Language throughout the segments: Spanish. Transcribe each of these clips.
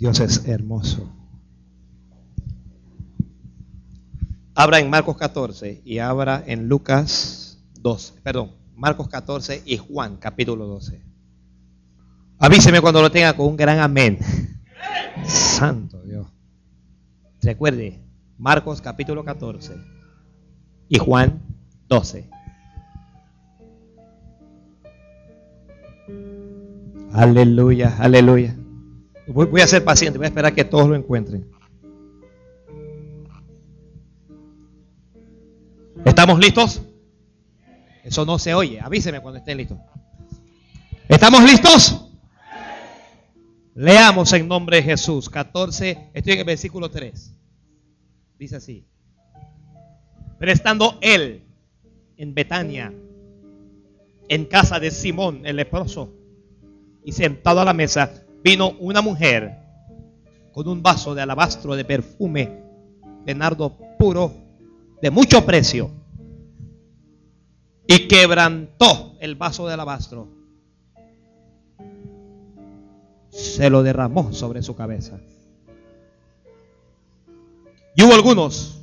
Dios es hermoso. Abra en Marcos 14 y abra en Lucas 12. Perdón, Marcos 14 y Juan capítulo 12. Avíseme cuando lo tenga con un gran amén. Santo Dios. Recuerde, Marcos capítulo 14 y Juan 12. Aleluya, aleluya. Voy, a ser paciente, voy a esperar que todos lo encuentren. ¿Estamos listos? Eso no se oye. Avíseme cuando estén listos. ¿Estamos listos? Leamos en nombre de Jesús. 14, estoy en el versículo 3. Dice así. Pero estando él en Betania, en casa de Simón el leproso, y sentado a la mesa, vino una mujer con un vaso de alabastro de perfume de nardo puro de mucho precio y quebrantó el vaso de alabastro. Se lo derramó sobre su cabeza. Y hubo algunos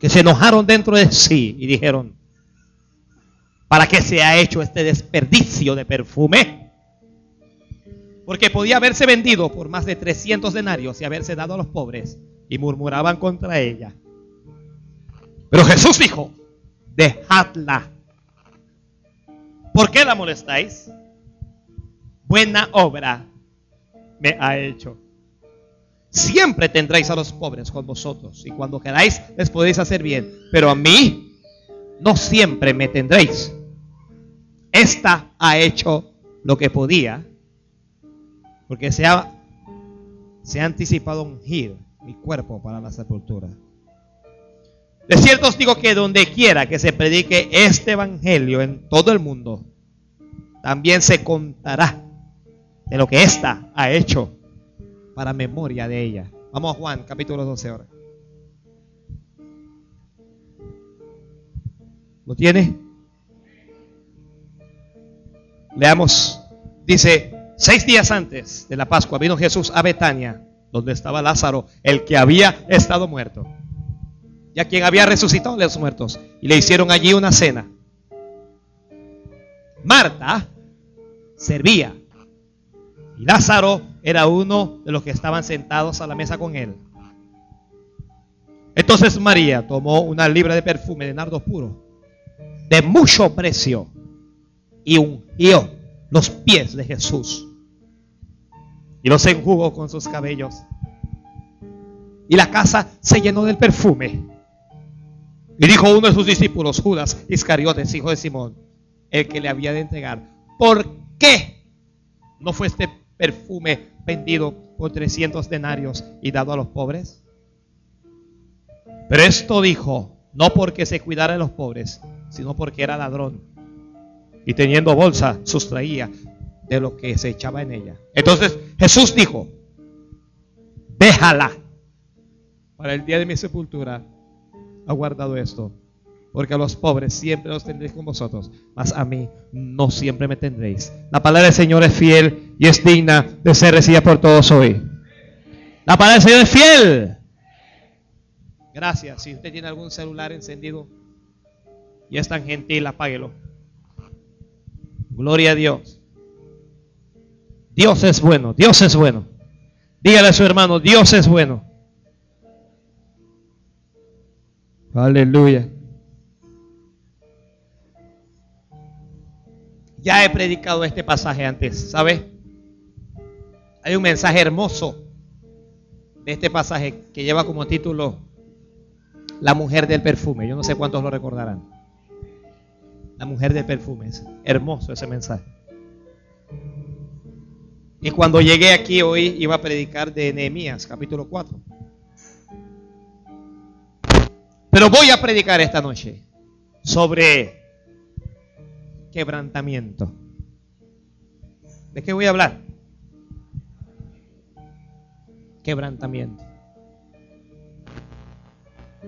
que se enojaron dentro de sí y dijeron, ¿para qué se ha hecho este desperdicio de perfume? Porque podía haberse vendido por más de 300 denarios y haberse dado a los pobres, y murmuraban contra ella. Pero Jesús dijo, dejadla. ¿Por qué la molestáis? Buena obra me ha hecho. Siempre tendréis a los pobres con vosotros y cuando queráis les podéis hacer bien, pero a mí no siempre me tendréis. Esta ha hecho lo que podía porque se ha, se ha anticipado ungir mi cuerpo para la sepultura. De cierto os digo que donde quiera que se predique este evangelio en todo el mundo, también se contará de lo que ésta ha hecho para memoria de ella. Vamos a Juan, capítulo 12 ahora. ¿Lo tiene? Leamos. Dice, Seis días antes de la Pascua vino Jesús a Betania, donde estaba Lázaro, el que había estado muerto, y a quien había resucitado de los muertos, y le hicieron allí una cena. Marta servía, y Lázaro era uno de los que estaban sentados a la mesa con él. Entonces María tomó una libra de perfume de nardo puro, de mucho precio, y ungió los pies de Jesús y los enjugó con sus cabellos. Y la casa se llenó del perfume. Y dijo uno de sus discípulos, Judas Iscariotes, hijo de Simón, el que le había de entregar, ¿por qué no fue este perfume vendido por 300 denarios y dado a los pobres? Pero esto dijo, no porque se cuidara de los pobres, sino porque era ladrón y teniendo bolsa sustraía de lo que se echaba en ella. Entonces Jesús dijo, déjala. Para el día de mi sepultura ha guardado esto. Porque a los pobres siempre los tendréis con vosotros, mas a mí no siempre me tendréis. La palabra del Señor es fiel y es digna de ser recibida por todos hoy. La palabra del Señor es fiel. Gracias. Si usted tiene algún celular encendido y es tan gentil, apáguelo. Gloria a Dios. Dios es bueno, Dios es bueno. Dígale a su hermano, Dios es bueno. Aleluya. Ya he predicado este pasaje antes, ¿sabe? Hay un mensaje hermoso de este pasaje que lleva como título La mujer del perfume. Yo no sé cuántos lo recordarán la mujer de perfumes. Hermoso ese mensaje. Y cuando llegué aquí hoy iba a predicar de Nehemías, capítulo 4. Pero voy a predicar esta noche sobre quebrantamiento. ¿De qué voy a hablar? Quebrantamiento.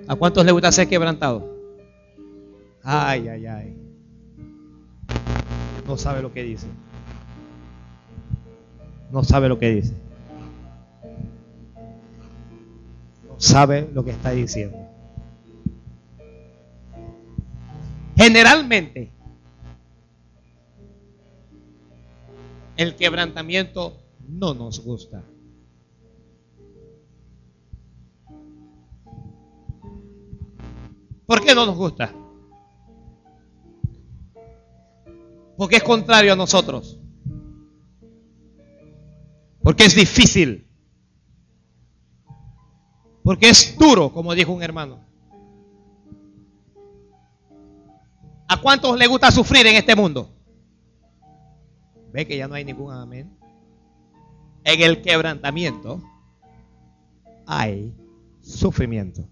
¿A cuántos les gusta ser quebrantado? Ay, ay, ay no sabe lo que dice. No sabe lo que dice. sabe lo que está diciendo. Generalmente, el quebrantamiento no nos gusta. ¿Por qué no nos gusta? Porque es contrario a nosotros. Porque es difícil. Porque es duro, como dijo un hermano. ¿A cuántos le gusta sufrir en este mundo? Ve que ya no hay ningún amén. En el quebrantamiento hay sufrimiento.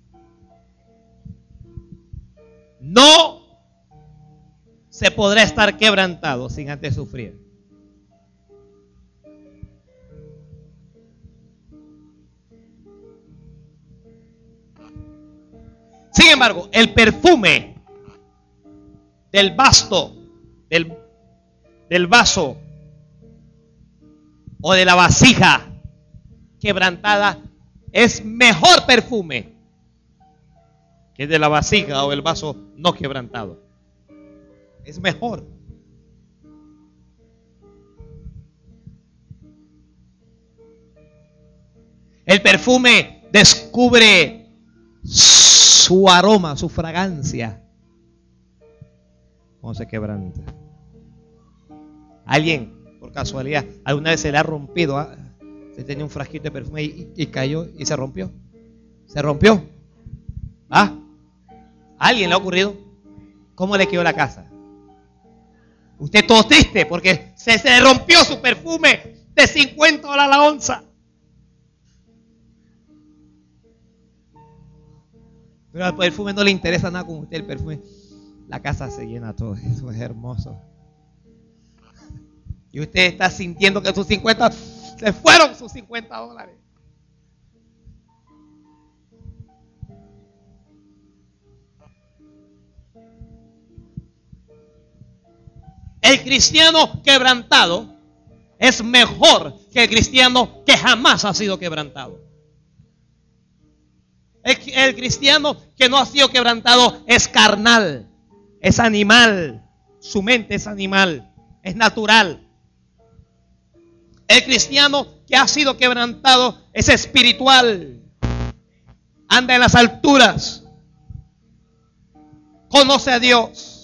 No se podrá estar quebrantado sin antes sufrir. Sin embargo, el perfume del basto, del, vaso o de la vasija quebrantada es mejor perfume que de la vasija o el vaso no quebrantado. Es mejor. El perfume descubre su aroma, su fragancia. ¿Cómo se quebranta? Alguien, por casualidad, alguna vez se le ha rompido, ah, se tenía un frasquito de perfume y, cayó y se rompió. Se rompió. ¿Ah? ¿A alguien le ha ocurrido? ¿Cómo le quedó la casa? Usted todo triste porque se, se rompió su perfume de 50 dólares la onza. Pero al perfume no le interesa nada con usted. El perfume, la casa se llena todo. Eso es hermoso. Y usted está sintiendo que sus 50 se fueron sus 50 dólares. El cristiano quebrantado es mejor que el cristiano que jamás ha sido quebrantado. El, cristiano que no ha sido quebrantado es carnal, es animal, su mente es animal, es natural. El cristiano que ha sido quebrantado es espiritual, anda en las alturas, conoce a Dios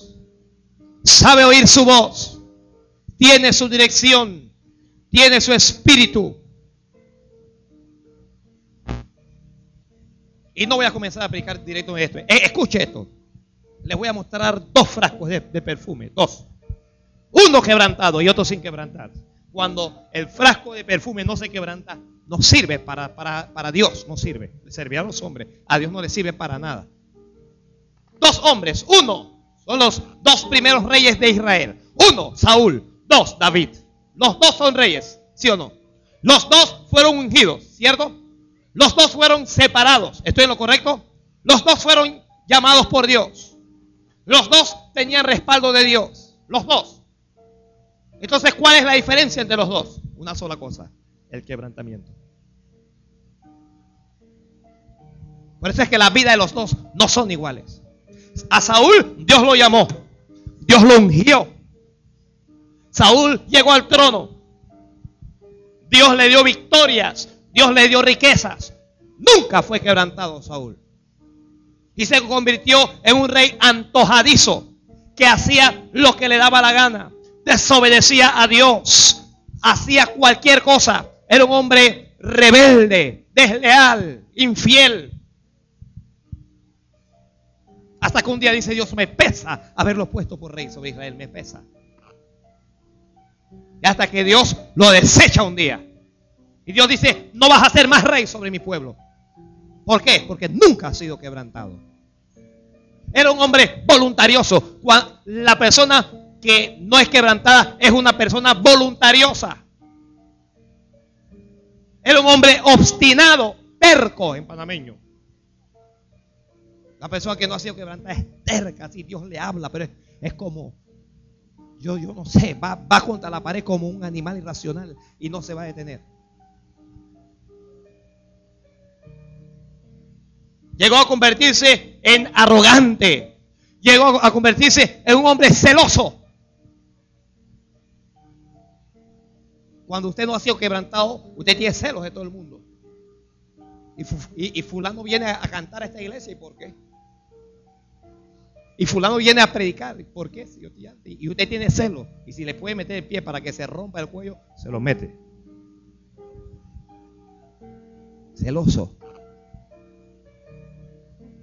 sabe oír su voz, tiene su dirección, tiene su espíritu. Y no voy a comenzar a predicar directo en esto. Eh, escuche esto. Les voy a mostrar dos frascos de, perfume. Dos. Uno quebrantado y otro sin quebrantar. Cuando el frasco de perfume no se quebranta, no sirve para, para, para Dios. No sirve. Le servirá a los hombres. A Dios no le sirve para nada. Dos hombres. Uno son los dos primeros reyes de Israel. Uno, Saúl. Dos, David. Los dos son reyes, ¿sí o no? Los dos fueron ungidos, ¿cierto? Los dos fueron separados. ¿Estoy en lo correcto? Los dos fueron llamados por Dios. Los dos tenían respaldo de Dios. Los dos. Entonces, ¿cuál es la diferencia entre los dos? Una sola cosa, el quebrantamiento. Por eso es que la vida de los dos no son iguales. A Saúl Dios lo llamó. Dios lo ungió. Saúl llegó al trono. Dios le dio victorias. Dios le dio riquezas. Nunca fue quebrantado Saúl. Y se convirtió en un rey antojadizo que hacía lo que le daba la gana. Desobedecía a Dios. Hacía cualquier cosa. Era un hombre rebelde, desleal, infiel. Hasta que un día dice Dios, me pesa haberlo puesto por rey sobre Israel, me pesa. Y hasta que Dios lo desecha un día. Y Dios dice, no vas a ser más rey sobre mi pueblo. ¿Por qué? Porque nunca ha sido quebrantado. Era un hombre voluntarioso. La persona que no es quebrantada es una persona voluntariosa. Era un hombre obstinado, perco en panameño. La persona que no ha sido quebrantada es terca, si Dios le habla, pero es, como, yo, yo no sé, va contra la pared como un animal irracional y no se va a detener. Llegó a convertirse en arrogante. Llegó a convertirse en un hombre celoso. Cuando usted no ha sido quebrantado, usted tiene celos de todo el mundo. Y, fulano viene a cantar a esta iglesia. ¿Y por qué? Y fulano viene a predicar. ¿Por qué? Y usted tiene celos. Y si le puede meter el pie para que se rompa el cuello, se lo mete. Celoso.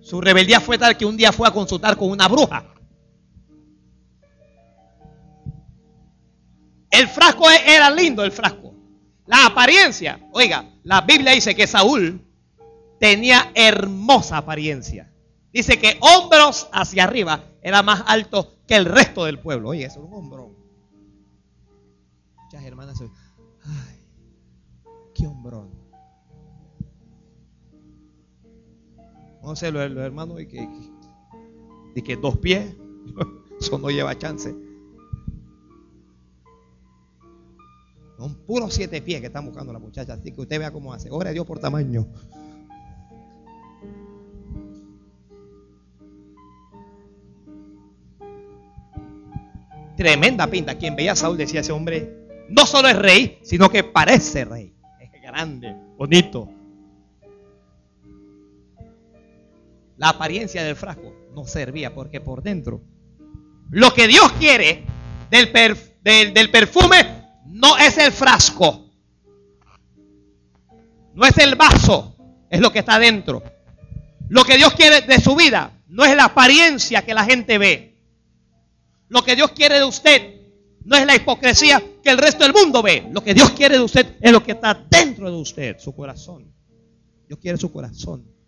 Su rebeldía fue tal que un día fue a consultar con una bruja. El frasco era lindo, el frasco. La apariencia, oiga, la Biblia dice que Saúl tenía hermosa apariencia. Dice que hombros hacia arriba era más alto que el resto del pueblo. Oye, eso es un hombrón. Muchas hermanas, ay, qué hombrón. No sé, los, hermanos de que, de que dos pies, eso no lleva chance. Son puros siete pies que están buscando la muchacha. Así que usted vea cómo hace. Ora a Dios por tamaño. Tremenda pinta. Quien veía a Saúl decía ese hombre no solo es rey, sino que parece rey. Es grande, bonito. La apariencia del frasco no servía porque por dentro lo que Dios quiere del, del perfume no es el frasco, no es el vaso, es lo que está dentro. Lo que Dios quiere de su vida no es la apariencia que la gente ve. Lo que Dios quiere de usted no es la hipocresía que el resto del mundo ve. Lo que Dios quiere de usted es lo que está dentro de usted, su corazón. Dios quiere su corazón.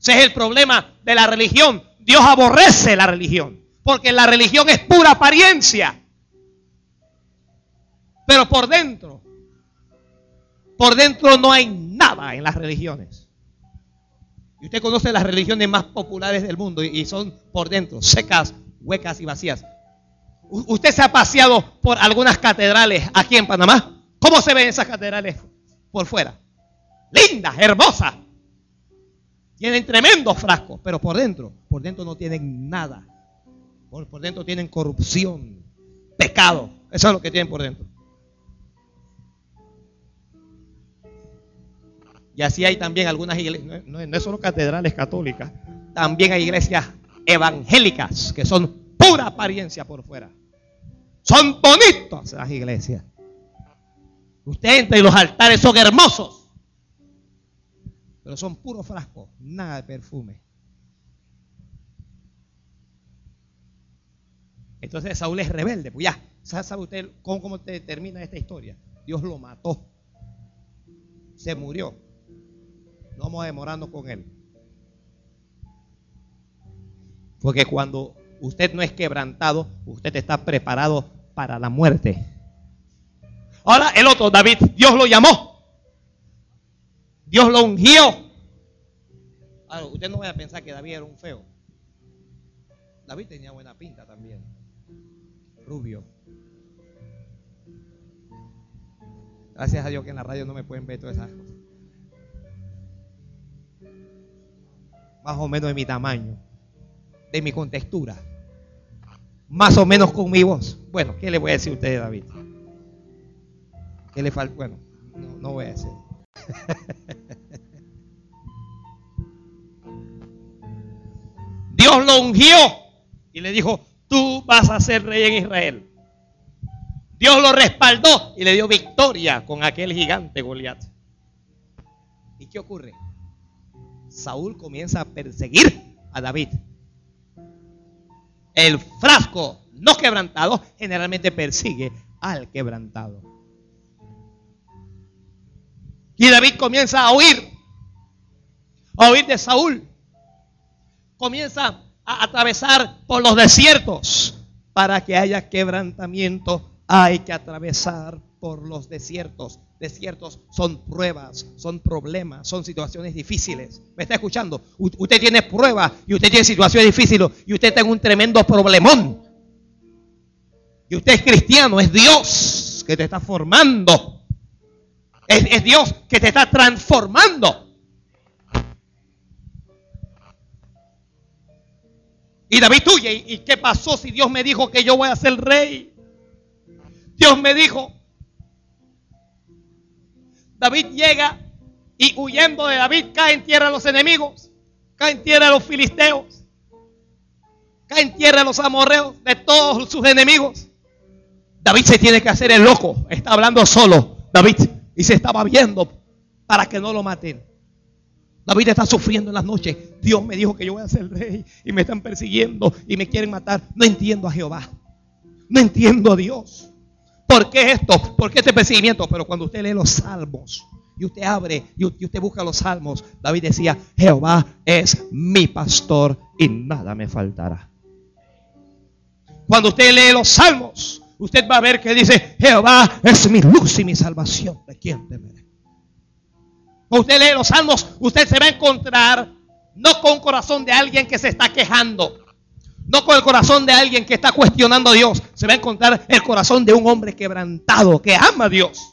Ese es el problema de la religión. Dios aborrece la religión. Porque la religión es pura apariencia. Pero por dentro, por dentro no hay nada en las religiones. Y usted conoce las religiones más populares del mundo y son por dentro, secas, huecas y vacías. Usted se ha paseado por algunas catedrales aquí en Panamá. ¿Cómo se ven esas catedrales por fuera? Lindas, hermosas. Tienen tremendos frascos, pero por dentro, por dentro no tienen nada. Por, por dentro tienen corrupción, pecado. Eso es lo que tienen por dentro. Y así hay también algunas iglesias, no, es solo catedrales católicas, también hay iglesias evangélicas que son pura apariencia por fuera. Son bonitas las iglesias. Usted entra y los altares son hermosos, pero son puros frascos, nada de perfume. Entonces Saúl es rebelde, pues ya, ¿sabe usted cómo, cómo termina esta historia? Dios lo mató, se murió. No vamos demorando con él. Porque cuando usted no es quebrantado, usted está preparado para la muerte. Ahora el otro, David, Dios lo llamó. Dios lo ungió. Usted no vaya a pensar que David era un feo. David tenía buena pinta también. Rubio. Gracias a Dios que en la radio no me pueden ver todas esas cosas. más o menos de mi tamaño, de mi contextura, más o menos con mi voz. Bueno, ¿qué le voy a decir a usted, David? ¿Qué le falta? Bueno, no, voy a decir. Dios lo ungió y le dijo, tú vas a ser rey en Israel. Dios lo respaldó y le dio victoria con aquel gigante Goliat. ¿Y qué ocurre? Saúl comienza a perseguir a David. El frasco no quebrantado generalmente persigue al quebrantado. Y David comienza a huir, a huir de Saúl. Comienza a atravesar por los desiertos. Para que haya quebrantamiento hay que atravesar por los desiertos. Desiertos son pruebas, son problemas, son situaciones difíciles. ¿Me está escuchando? usted tiene pruebas y usted tiene situaciones difíciles y usted tiene un tremendo problemón. Y usted es cristiano, es Dios que te está formando. Es, es Dios que te está transformando. Y David huye. ¿Y qué pasó si Dios me dijo que yo voy a ser rey? Dios me dijo. David llega y huyendo de David cae en tierra los enemigos, cae en tierra los filisteos, cae en tierra los amorreos, de todos sus enemigos. David se tiene que hacer el loco, está hablando solo, David, y se estaba viendo para que no lo maten. David está sufriendo en las noches. Dios me dijo que yo voy a ser rey y me están persiguiendo y me quieren matar. No entiendo a Jehová. No entiendo a Dios. ¿Por qué esto? ¿Por qué este perseguimiento? Pero cuando usted lee los salmos y usted abre y usted busca los salmos, David decía, Jehová es mi pastor y nada me faltará. Cuando usted lee los salmos, usted va a ver que dice, Jehová es mi luz y mi salvación. ¿De quién temeré? Usted lee los salmos, usted se va a encontrar no con corazón de alguien que se está quejando, no con el corazón de alguien que está cuestionando a Dios. Se va a encontrar el corazón de un hombre quebrantado, que ama a Dios.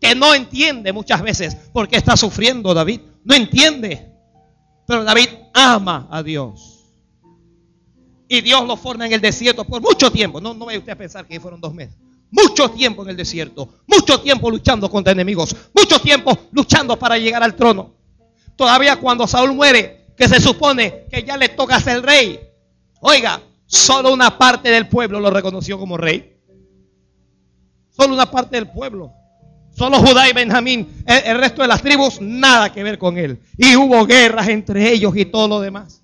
Que no entiende muchas veces por qué está sufriendo David. No entiende. Pero David ama a Dios. Y Dios lo forma en el desierto por mucho tiempo. No, no vaya usted a pensar que fueron dos meses. Mucho tiempo en el desierto. Mucho tiempo luchando contra enemigos. Mucho tiempo luchando para llegar al trono. Todavía cuando Saúl muere, que se supone que ya le toca ser rey. Oiga, solo una parte del pueblo lo reconoció como rey. Solo una parte del pueblo. Solo Judá y Benjamín. El, resto de las tribus, nada que ver con él. Y hubo guerras entre ellos y todo lo demás.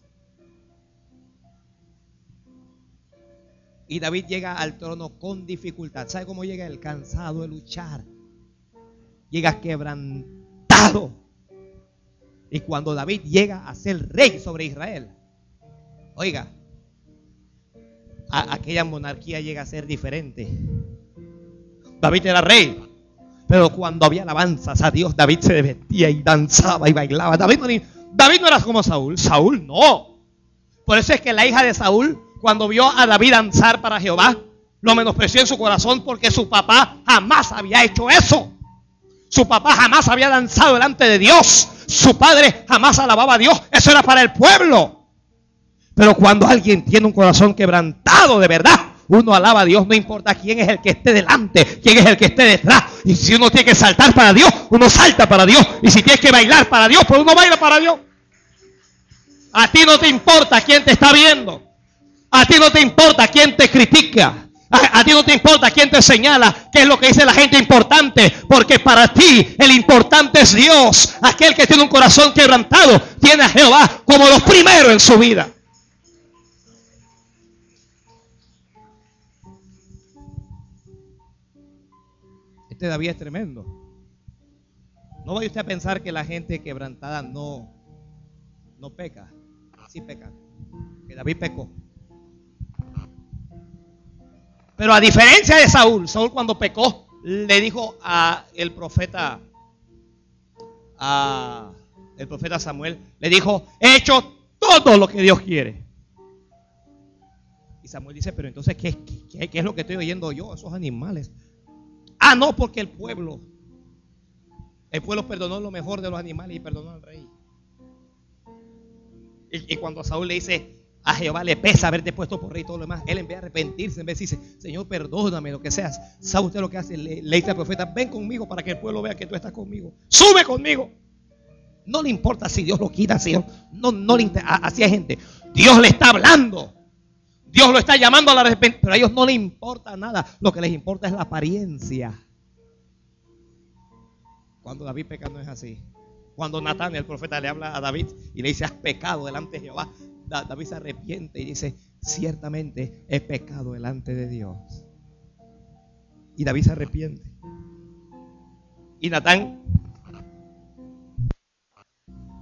Y David llega al trono con dificultad. ¿Sabe cómo llega el cansado de luchar? Llega quebrantado. Y cuando David llega a ser rey sobre Israel, oiga, aquella monarquía llega a ser diferente. David era rey, pero cuando había alabanzas a Dios, David se vestía y danzaba y bailaba. David no, David no era como Saúl, Saúl no. Por eso es que la hija de Saúl, cuando vio a David danzar para Jehová, lo menospreció en su corazón porque su papá jamás había hecho eso. Su papá jamás había danzado delante de Dios. Su padre jamás alababa a Dios. Eso era para el pueblo. Pero cuando alguien tiene un corazón quebrantado de verdad, uno alaba a Dios, no importa quién es el que esté delante, quién es el que esté detrás. Y si uno tiene que saltar para Dios, uno salta para Dios. Y si tienes que bailar para Dios, pues uno baila para Dios. A ti no te importa quién te está viendo. A ti no te importa quién te critica. A, ti no te importa quién te señala qué es lo que dice la gente importante, porque para ti el importante es Dios. Aquel que tiene un corazón quebrantado tiene a Jehová como los primeros en su vida. Este David es tremendo. No vaya usted a pensar que la gente quebrantada no, no peca. Sí peca. Que David pecó. Pero a diferencia de Saúl, Saúl cuando pecó, le dijo a el profeta, a el profeta Samuel, le dijo, he hecho todo lo que Dios quiere. Y Samuel dice, pero entonces, ¿qué, es lo que estoy oyendo yo? Esos animales. Ah, no, porque el pueblo, el pueblo perdonó lo mejor de los animales y perdonó al rey. Y, y cuando Saúl le dice, a Jehová le pesa haberte puesto por rey y todo lo demás. Él en vez de arrepentirse, en vez de decir, Señor, perdóname lo que seas. ¿Sabe usted lo que hace? Le, dice al profeta, ven conmigo para que el pueblo vea que tú estás conmigo. Sube conmigo. No le importa si Dios lo quita, Señor. No, no le Así hay gente. Dios le está hablando. Dios lo está llamando a la arrepentimiento. Pero a ellos no les importa nada. Lo que les importa es la apariencia. Cuando David peca no es así. Cuando Natán, el profeta, le habla a David y le dice, has pecado delante de Jehová. David se arrepiente y dice, ciertamente he pecado delante de Dios. Y David se arrepiente. Y Natán,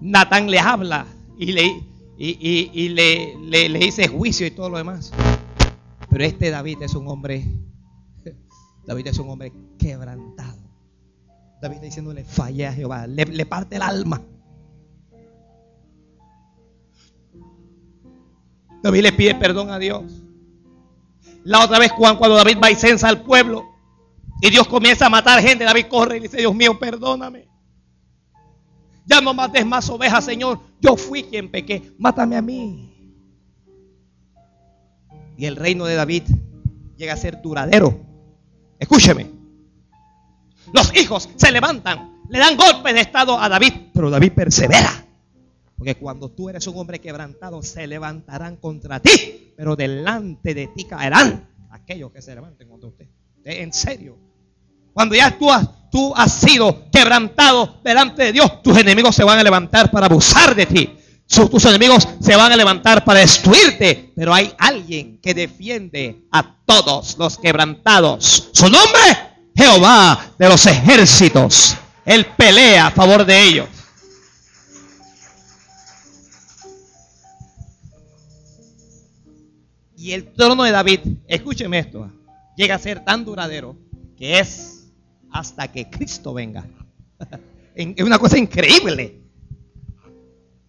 Natán le habla y le, y, le, le, le dice juicio y todo lo demás. Pero este David es un hombre, David es un hombre quebrantado. David está diciéndole, falla a Jehová, le, le parte el alma. David le pide perdón a Dios. La otra vez cuando David va y censa al pueblo y Dios comienza a matar gente, David corre y dice, Dios mío, perdóname. Ya no mates más ovejas, Señor. Yo fui quien pequé. Mátame a mí. Y el reino de David llega a ser duradero. Escúcheme. Los hijos se levantan, le dan golpes de estado a David, pero David persevera. Porque cuando tú eres un hombre quebrantado, se levantarán contra ti, pero delante de ti caerán aquellos que se levanten contra usted. En serio. Cuando ya tú has, tú has sido quebrantado delante de Dios, tus enemigos se van a levantar para abusar de ti. Tus enemigos se van a levantar para destruirte, pero hay alguien que defiende a todos los quebrantados. Su nombre, Jehová de los ejércitos. Él pelea a favor de ellos. Y el trono de David, escúcheme esto, llega a ser tan duradero que es hasta que Cristo venga. Es una cosa increíble.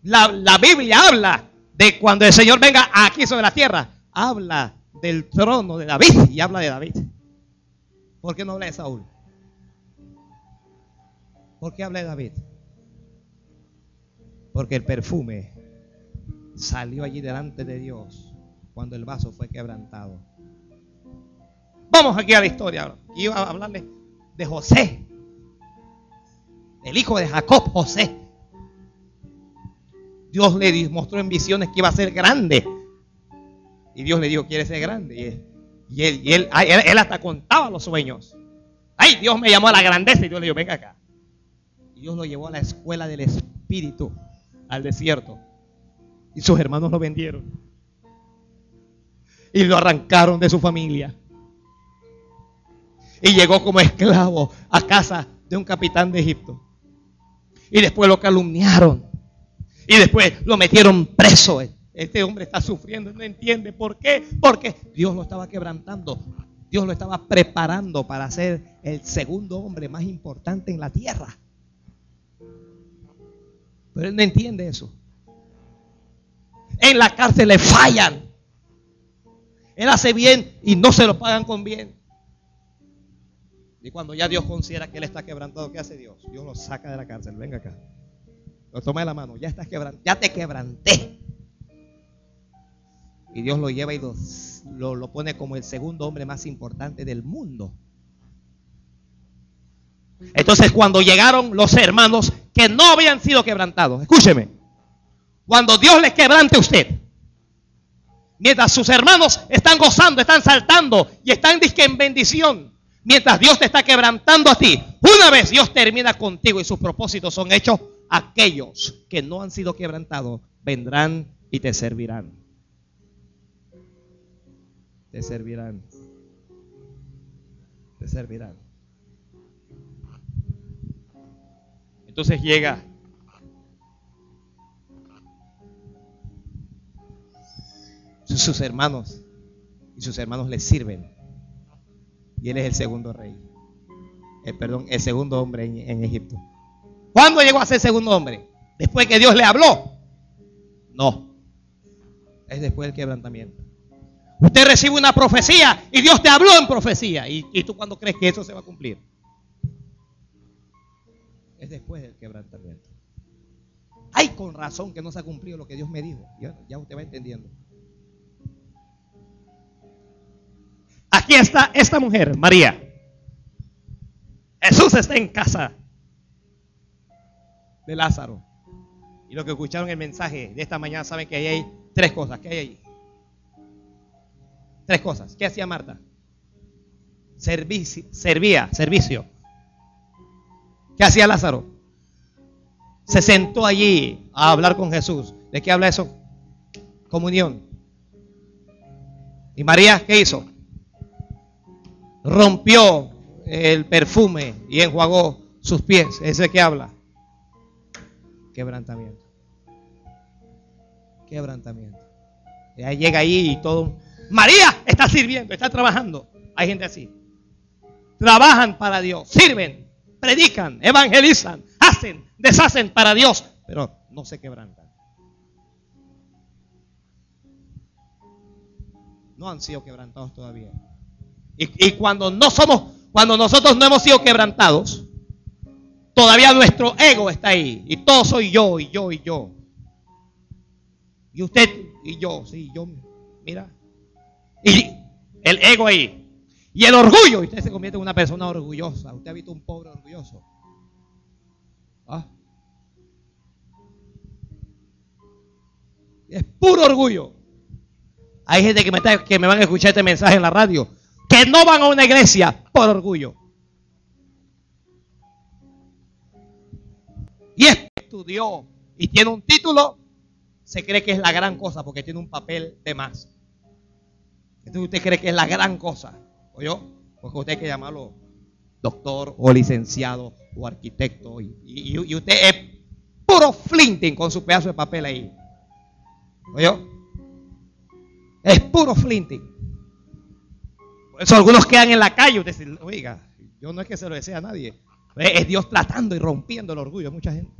La, Biblia habla de cuando el Señor venga aquí sobre la tierra. Habla del trono de David y habla de David. ¿Por qué no habla de Saúl? ¿Por qué habla de David? Porque el perfume salió allí delante de Dios cuando el vaso fue quebrantado. Vamos aquí a la historia. Iba a hablarle de José, el hijo de Jacob, José. Dios le mostró en visiones que iba a ser grande. Y Dios le dijo, quiere ser grande. Y él, y él, él, hasta contaba los sueños. Ay, Dios me llamó a la grandeza. Y Dios le dijo, venga acá. Y Dios lo llevó a la escuela del Espíritu, al desierto. Y sus hermanos lo vendieron. Y lo arrancaron de su familia. Y llegó como esclavo a casa de un capitán de Egipto. Y después lo calumniaron. Y después lo metieron preso. Este hombre está sufriendo, no entiende por qué. Porque Dios lo estaba quebrantando. Dios lo estaba preparando para ser el segundo hombre más importante en la tierra. Pero él no entiende eso. En la cárcel le fallan. Él hace bien y no se lo pagan con bien. Y cuando ya Dios considera que él está quebrantado, ¿qué hace Dios? Dios lo saca de la cárcel. Venga acá. Lo toma de la mano, ya estás quebrantado, ya te quebranté. Y Dios lo lleva y lo, lo pone como el segundo hombre más importante del mundo. Entonces cuando llegaron los hermanos que no habían sido quebrantados, escúcheme, cuando Dios les quebrante a usted, mientras sus hermanos están gozando, están saltando y están en bendición, mientras Dios te está quebrantando a ti, una vez Dios termina contigo y sus propósitos son hechos, aquellos que no han sido quebrantados vendrán y te servirán. Te servirán. Te servirán. Entonces llega sus hermanos y sus hermanos le sirven. Y él es el segundo rey. El, perdón, el segundo hombre en Egipto. ¿Cuándo llegó a ser segundo hombre? Después que Dios le habló. No. Es después del quebrantamiento. Usted recibe una profecía y Dios te habló en profecía. ¿Y, tú cuándo crees que eso se va a cumplir? Es después del quebrantamiento. Hay con razón que no se ha cumplido lo que Dios me dijo. Ya usted va entendiendo. Aquí está esta mujer, María. Jesús está en casa de Lázaro. Y los que escucharon el mensaje de esta mañana saben que ahí hay tres cosas. ¿Qué hay ahí? Tres cosas. ¿Qué hacía Marta? servía, servicio. ¿Qué hacía Lázaro? Se sentó allí a hablar con Jesús. ¿De qué habla eso? Comunión. ¿Y María qué hizo? Rompió el perfume y enjuagó sus pies. ¿Ese qué habla? Quebrantamiento. Quebrantamiento. Y ahí llega ahí y todo. María está sirviendo, está trabajando. Hay gente así. Trabajan para Dios, sirven, predican, evangelizan, hacen, deshacen para Dios, pero no se quebrantan. No han sido quebrantados todavía. Y, cuando no somos, cuando nosotros no hemos sido quebrantados, Todavía nuestro ego está ahí. Y todo soy yo, y yo, y yo. Y usted y yo, sí, yo. Mira. Y el ego ahí. Y el orgullo. Y usted se convierte en una persona orgullosa. Usted ha visto un pobre orgulloso. ¿Ah? Es puro orgullo. Hay gente que me, está, que me van a escuchar este mensaje en la radio. Que no van a una iglesia por orgullo. Y estudió y tiene un título. Se cree que es la gran cosa porque tiene un papel de más. Entonces usted cree que es la gran cosa. ¿O yo? Porque usted hay que llamarlo doctor o licenciado o arquitecto. Y, usted es puro flinting con su pedazo de papel ahí. ¿O yo? Es puro flinting. Eso algunos quedan en la calle. Usted dice, oiga, yo no es que se lo desea a nadie. Es Dios tratando y rompiendo el orgullo de mucha gente.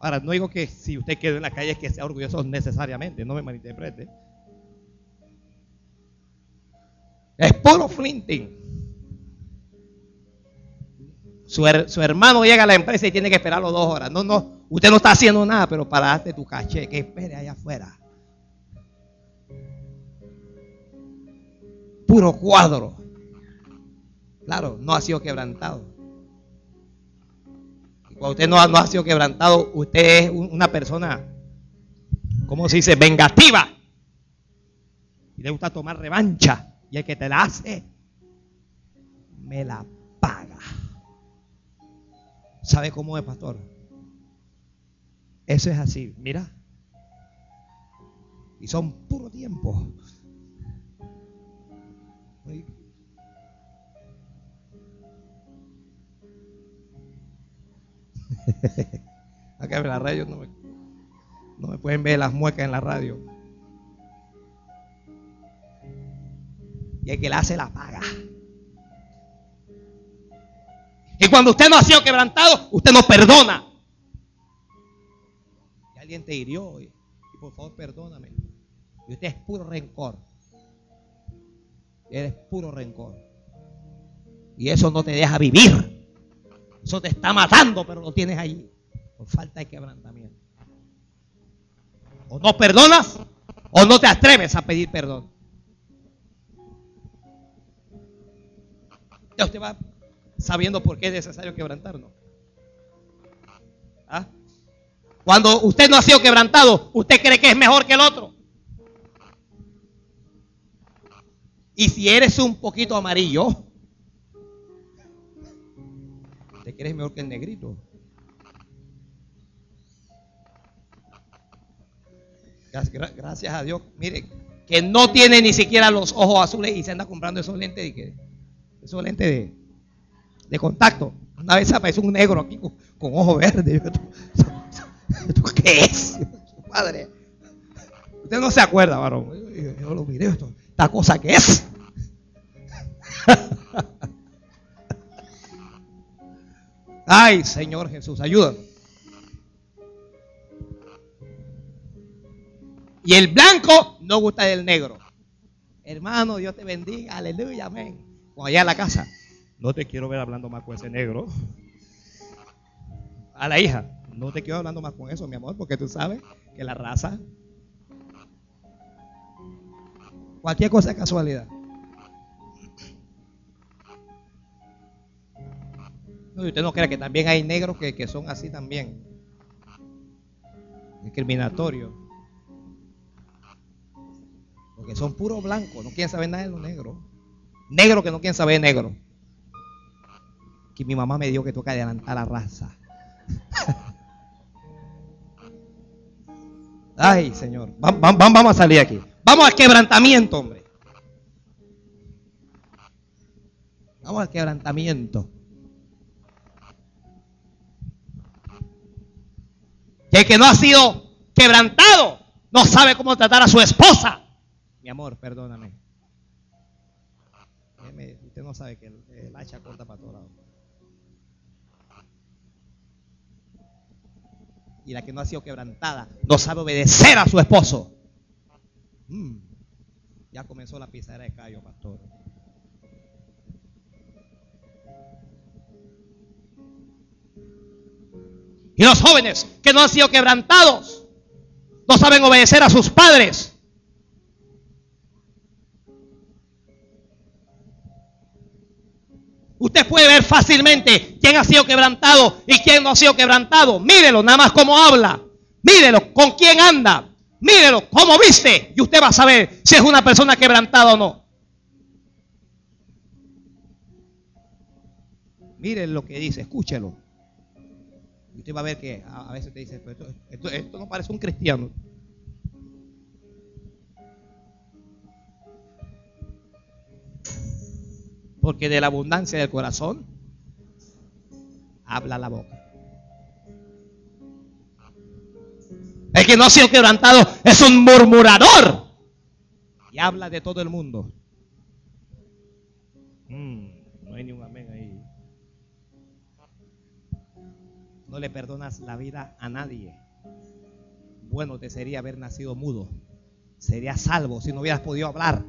Ahora, no digo que si usted queda en la calle es que sea orgulloso necesariamente, no me malinterprete. Es puro flinting. Su, hermano llega a la empresa y tiene que esperarlo dos horas. No, no, usted no está haciendo nada, pero para darte tu caché, que espere allá afuera. Puro cuadro. Claro, no ha sido quebrantado. cuando usted no, no ha sido quebrantado, usted es una persona, ¿cómo se dice? Vengativa. Y le gusta tomar revancha. Y el que te la hace, me la paga. ¿Sabe cómo es, pastor? Eso es así, mira. Y son puro tiempo. Acá en la radio no me, no me pueden ver las muecas en la radio. Y el que la hace la paga. Y cuando usted no ha sido quebrantado, usted no perdona. Y alguien te hirió y, por favor perdóname. Y usted es puro rencor. Eres puro rencor. Y eso no te deja vivir. Eso te está matando, pero lo tienes allí. Por falta de quebrantamiento. O no perdonas o no te atreves a pedir perdón. Ya usted va sabiendo por qué es necesario quebrantarnos. ¿Ah? Cuando usted no ha sido quebrantado, usted cree que es mejor que el otro. Y si eres un poquito amarillo, te crees mejor que el negrito. Gracias a Dios. Mire, que no tiene ni siquiera los ojos azules y se anda comprando esos lentes. Y que, esos lentes de, contacto. Una vez apareció un negro aquí con, ojos verdes. ¿Esto, qué es? Padre. Usted no se acuerda, varón. Yo, lo miré, esto, esta cosa que es. Ay, Señor Jesús, ayúdame. Y el blanco no gusta del negro. Hermano, Dios te bendiga. Aleluya, amén. O allá a la casa, no te quiero ver hablando más con ese negro. A la hija, no te quiero hablando más con eso, mi amor, porque tú sabes que la raza, cualquier cosa es casualidad. No, y usted no crea que también hay negros que, que son así también. Discriminatorios. Porque son puros blancos, no quieren saber nada de los negros. Negro que no quieren saber negro. Que mi mamá me dijo que toca adelantar la raza. Ay, Señor. Vamos a salir aquí. Vamos al quebrantamiento, hombre. Vamos al quebrantamiento. Que el que no ha sido quebrantado no sabe cómo tratar a su esposa. Mi amor, perdóname usted no sabe que el, hacha corta para todos lados. Y la que no ha sido quebrantada no sabe obedecer a su esposo. Mm, ya comenzó la pizarra de callo, pastor. Y los jóvenes que no han sido quebrantados, no saben obedecer a sus padres. Usted puede ver fácilmente quién ha sido quebrantado y quién no ha sido quebrantado. Mírelo, nada más cómo habla. Mírelo, con quién anda. Mírelo, cómo viste. Y usted va a saber si es una persona quebrantada o no. Miren lo que dice, escúchelo. Y usted va a ver que a veces te dice, esto, esto no parece un cristiano. Porque de la abundancia del corazón habla la boca. El que no ha sido quebrantado es un murmurador. Y habla de todo el mundo. Mm, no hay ni un amén ahí. No le perdonas la vida a nadie. Bueno te sería haber nacido mudo. Serías salvo si no hubieras podido hablar.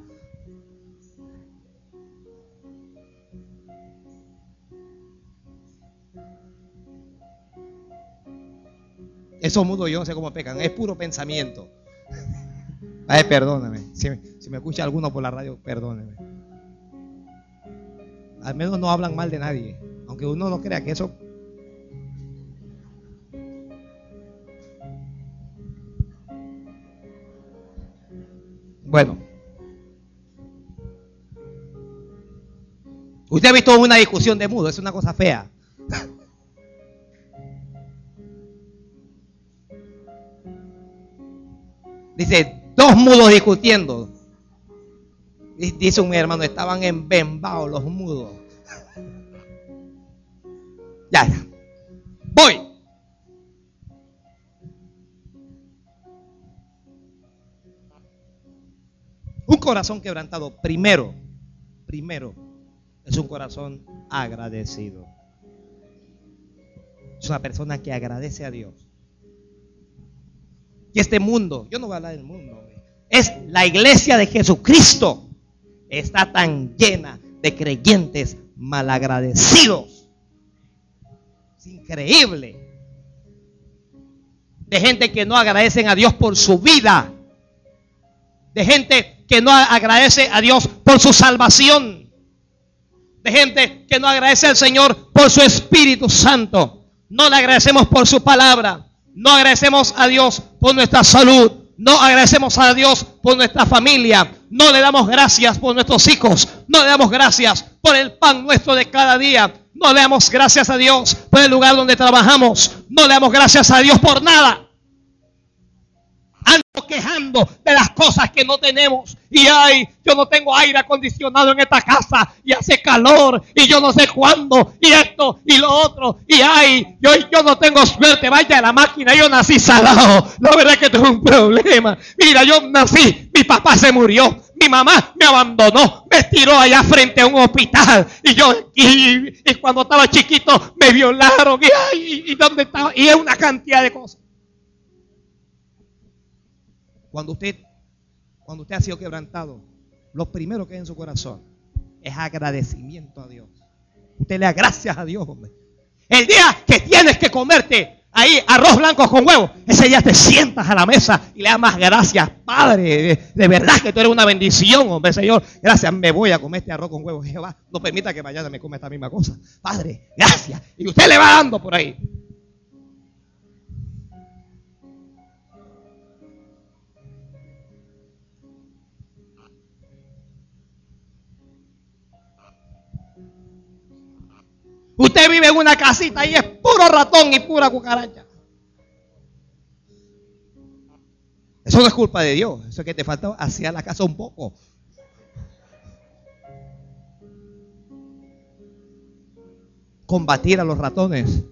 Esos mudos yo no sé cómo pecan, es puro pensamiento. Ay, perdóname. Si, me escucha alguno por la radio, perdóneme. Al menos no hablan mal de nadie. Aunque uno no crea que eso. Bueno. Usted ha visto una discusión de mudo, es una cosa fea. Dice, dos mudos discutiendo. Dice un hermano, estaban embembados los mudos. Ya, ya. Voy. Un corazón quebrantado, primero, primero, es un corazón agradecido. Es una persona que agradece a Dios y este mundo, yo no voy a hablar del mundo, es la iglesia de Jesucristo. Está tan llena de creyentes malagradecidos. Es increíble. De gente que no agradecen a Dios por su vida. De gente que no agradece a Dios por su salvación. De gente que no agradece al Señor por su Espíritu Santo. No le agradecemos por su palabra. No agradecemos a Dios por nuestra salud. No agradecemos a Dios por nuestra familia. No le damos gracias por nuestros hijos. No le damos gracias por el pan nuestro de cada día. No le damos gracias a Dios por el lugar donde trabajamos. No le damos gracias a Dios por nada quejando de las cosas que no tenemos. Y ay, yo no tengo aire acondicionado en esta casa y hace calor y yo no sé cuándo y esto y lo otro. Y ay, yo, yo no tengo suerte, vaya a la máquina, yo nací salado. La verdad es que tengo un problema. Mira, yo nací, mi papá se murió. Mi mamá me abandonó, me tiró allá frente a un hospital y yo y, cuando estaba chiquito me violaron y, ay, y, dónde estaba y es una cantidad de cosas. Cuando usted, cuando usted ha sido quebrantado, lo primero que hay en su corazón es agradecimiento a Dios. Usted le da gracias a Dios, hombre. El día que tienes que comerte ahí arroz blanco con huevo, ese día te sientas a la mesa y le das más gracias, Padre. De, verdad que tú eres una bendición, hombre, Señor. Gracias, me voy a comer este arroz con huevo. Jehová, no permita que mañana me coma esta misma cosa. Padre, gracias. Y usted le va dando por ahí. Usted vive en una casita y es puro ratón y pura cucaracha. Eso no es culpa de Dios. Eso es que te falta hacia la casa un poco. Combatir a los ratones.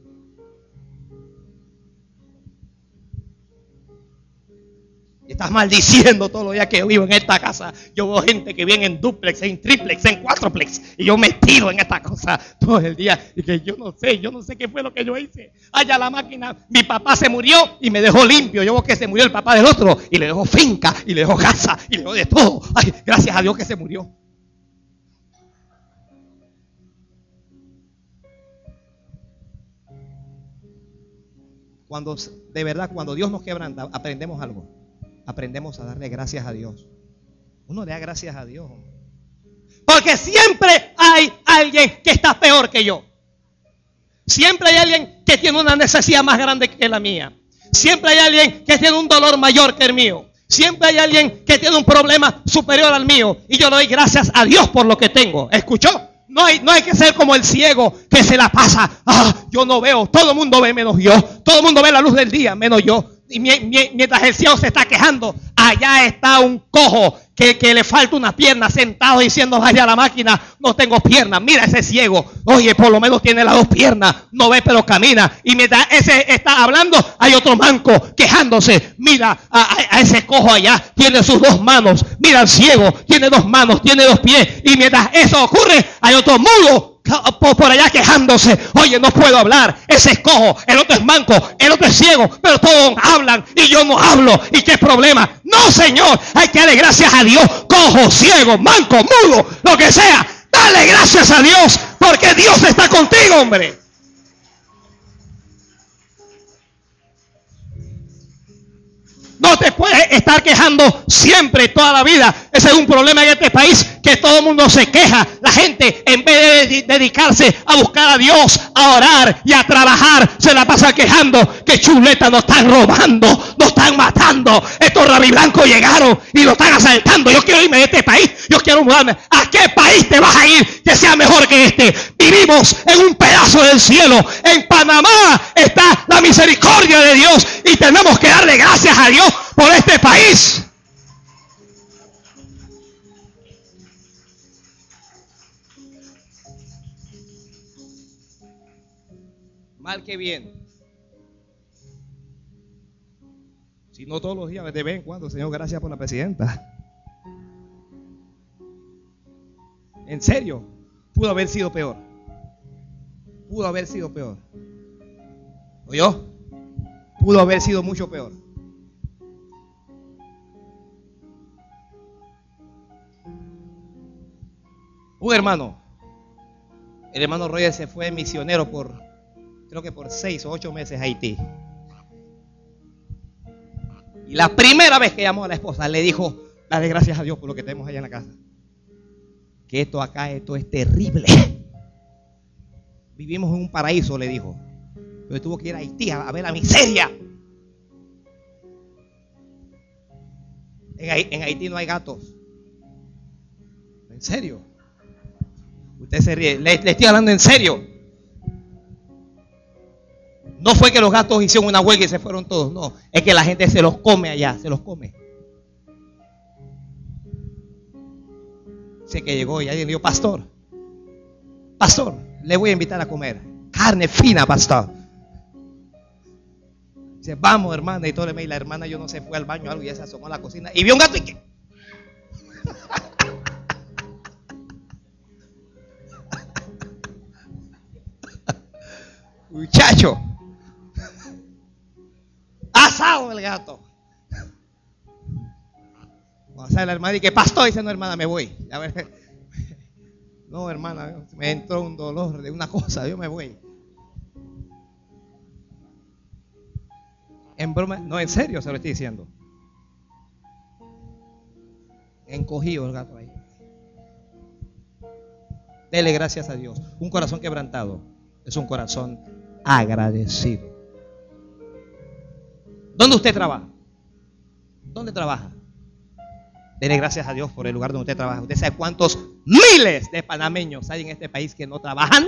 Estás maldiciendo todos los días que yo vivo en esta casa. Yo veo gente que viene en duplex, en triplex, en cuatroplex. Y yo me tiro en esta cosa todo el día. Y que yo no sé, yo no sé qué fue lo que yo hice. Allá la máquina, mi papá se murió y me dejó limpio. Yo veo que se murió el papá del otro. Y le dejó finca, y le dejó casa, y le dejó de todo. Ay, gracias a Dios que se murió. Cuando, de verdad, cuando Dios nos quebranta, aprendemos algo aprendemos a darle gracias a Dios. Uno le da gracias a Dios. Porque siempre hay alguien que está peor que yo. Siempre hay alguien que tiene una necesidad más grande que la mía. Siempre hay alguien que tiene un dolor mayor que el mío. Siempre hay alguien que tiene un problema superior al mío. Y yo le doy gracias a Dios por lo que tengo. ¿Escuchó? No hay, no hay que ser como el ciego que se la pasa. Ah, yo no veo. Todo el mundo ve menos yo. Todo el mundo ve la luz del día menos yo. Y mientras el ciego se está quejando, allá está un cojo que, le falta una pierna sentado diciendo, vaya a la máquina, no tengo pierna. Mira ese ciego. Oye, por lo menos tiene las dos piernas. No ve, pero camina. Y mientras ese está hablando, hay otro manco quejándose. Mira a, ese cojo allá, tiene sus dos manos. Mira al ciego, tiene dos manos, tiene dos pies. Y mientras eso ocurre, hay otro mudo por allá quejándose. Oye, no puedo hablar. Ese es cojo, el otro es manco, el otro es ciego, pero todos hablan y yo no hablo. ¿Y qué problema? No, Señor, hay que darle gracias a Dios. Cojo, ciego, manco, mudo, lo que sea. Dale gracias a Dios porque Dios está contigo, hombre. No te puedes estar quejando siempre, toda la vida. Ese es un problema en este país, que todo el mundo se queja. La gente, en vez de dedicarse a buscar a Dios, a orar y a trabajar, se la pasa quejando que chuleta nos están robando, nos están matando. Estos rabiblancos llegaron y lo están asaltando. Yo quiero irme de este país, yo quiero mudarme. ¿A qué país te vas a ir que sea mejor que este? Vivimos en un pedazo del cielo. En Panamá está la misericordia de Dios y tenemos que darle gracias a Dios por este país. Mal que bien. Si no todos los días, de vez en cuando, Señor, gracias por la presidenta. En serio, pudo haber sido peor. Pudo haber sido peor. ¿Oyó? Pudo haber sido mucho peor. Un hermano, el hermano Roger se fue misionero por, creo que por seis o ocho meses Haití. Y la primera vez que llamó a la esposa le dijo, dale gracias a Dios por lo que tenemos allá en la casa. Que esto acá, esto es terrible. Vivimos en un paraíso, le dijo. Pero tuvo que ir a Haití a ver la miseria. En Haití no hay gatos. ¿En serio? Usted se ríe. Le, estoy hablando en serio. No fue que los gatos hicieron una huelga y se fueron todos. No. Es que la gente se los come allá. Se los come. Sé que llegó y alguien dijo, pastor. Pastor, le voy a invitar a comer. Carne fina, pastor. Dice, vamos, hermana. Y todo el y la hermana, yo no sé, fue al baño o algo y ya se asomó a la cocina. Y vio un gato y que. Muchacho. Asado el gato. O sea, la hermana y que pastor dice, no hermana, me voy. A ver. No, hermana, me entró un dolor de una cosa, yo me voy. En broma, no, en serio se lo estoy diciendo. Encogido el gato ahí. Dele gracias a Dios. Un corazón quebrantado es un corazón agradecido. ¿Dónde usted trabaja? ¿Dónde trabaja? Dele gracias a Dios por el lugar donde usted trabaja. ¿Usted sabe cuántos miles de panameños hay en este país que no trabajan?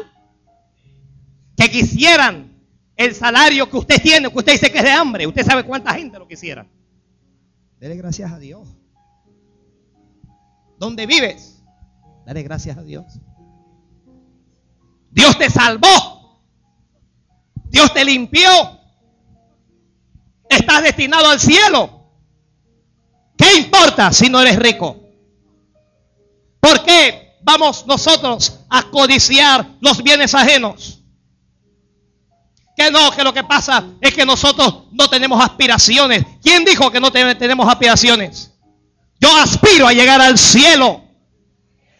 Que quisieran el salario que usted tiene, que usted dice que es de hambre. Usted sabe cuánta gente lo quisiera. Dele gracias a Dios. ¿Dónde vives? Dale gracias a Dios. Dios te salvó. Dios te limpió. Estás destinado al cielo. ¿Qué importa si no eres rico? ¿Por qué vamos nosotros a codiciar los bienes ajenos? Que no, que lo que pasa es que nosotros no tenemos aspiraciones. ¿Quién dijo que no tenemos aspiraciones? Yo aspiro a llegar al cielo.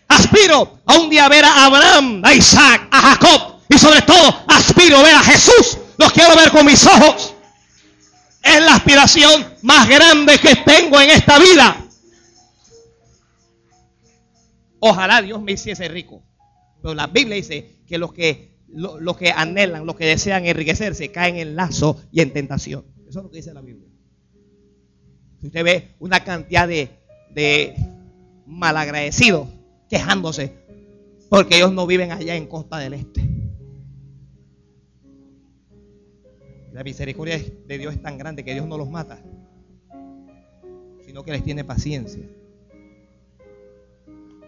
Aspiro a un día ver a Abraham, a Isaac, a Jacob y sobre todo, aspiro a ver a Jesús. Lo quiero ver con mis ojos. Es la aspiración más grande que tengo en esta vida. Ojalá Dios me hiciese rico. Pero la Biblia dice que los que, los que anhelan, los que desean enriquecerse, caen en lazo y en tentación. Eso es lo que dice la Biblia. Usted ve una cantidad de, de malagradecidos quejándose porque ellos no viven allá en Costa del Este. La misericordia de Dios es tan grande que Dios no los mata, sino que les tiene paciencia.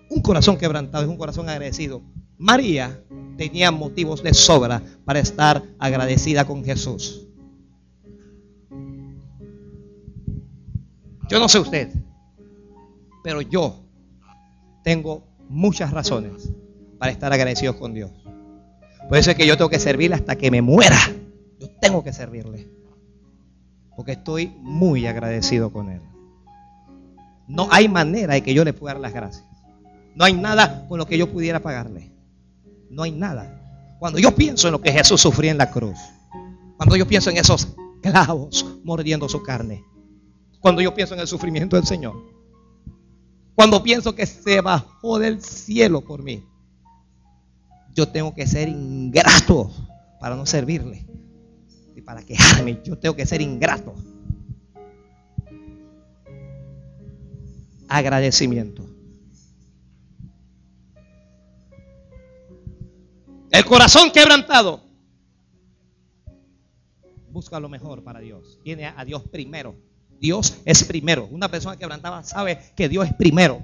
Un corazón quebrantado es un corazón agradecido. María tenía motivos de sobra para estar agradecida con Jesús. Yo no sé usted, pero yo tengo muchas razones para estar agradecido con Dios. Por eso es que yo tengo que servirle hasta que me muera. Tengo que servirle. Porque estoy muy agradecido con Él. No hay manera de que yo le pueda dar las gracias. No hay nada con lo que yo pudiera pagarle. No hay nada. Cuando yo pienso en lo que Jesús sufrió en la cruz. Cuando yo pienso en esos clavos mordiendo su carne. Cuando yo pienso en el sufrimiento del Señor. Cuando pienso que se bajó del cielo por mí. Yo tengo que ser ingrato para no servirle para quejarme, yo tengo que ser ingrato. Agradecimiento. El corazón quebrantado busca lo mejor para Dios. Tiene a Dios primero. Dios es primero. Una persona quebrantada sabe que Dios es primero.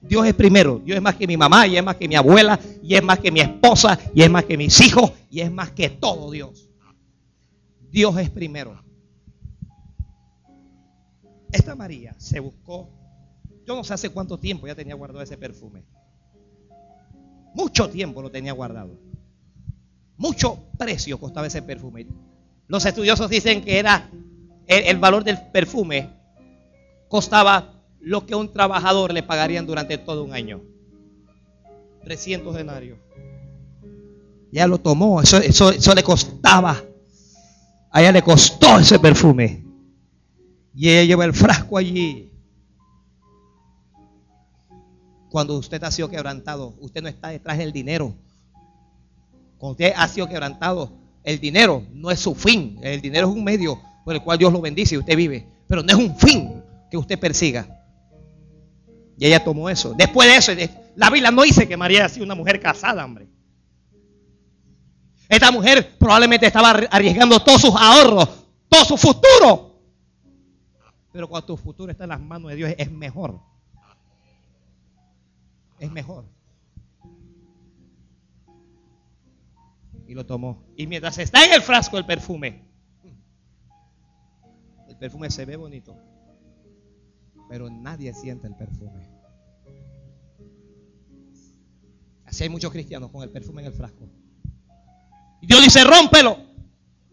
Dios es primero. Dios es más que mi mamá, y es más que mi abuela, y es más que mi esposa, y es más que mis hijos, y es más que todo Dios. Dios es primero. Esta María se buscó, yo no sé hace cuánto tiempo ya tenía guardado ese perfume. Mucho tiempo lo tenía guardado. Mucho precio costaba ese perfume. Los estudiosos dicen que era el, valor del perfume costaba lo que un trabajador le pagarían durante todo un año. 300 denarios. Ya lo tomó, eso, eso, eso le costaba a ella le costó ese perfume. Y ella lleva el frasco allí. Cuando usted ha sido quebrantado, usted no está detrás del dinero. Cuando usted ha sido quebrantado, el dinero no es su fin. El dinero es un medio por el cual Dios lo bendice y usted vive. Pero no es un fin que usted persiga. Y ella tomó eso. Después de eso, la Biblia no dice que María sido una mujer casada, hombre. Esta mujer probablemente estaba arriesgando todos sus ahorros, todo su futuro. Pero cuando tu futuro está en las manos de Dios es mejor. Es mejor. Y lo tomó. Y mientras está en el frasco el perfume, el perfume se ve bonito. Pero nadie siente el perfume. Así hay muchos cristianos con el perfume en el frasco. Dios dice, rómpelo.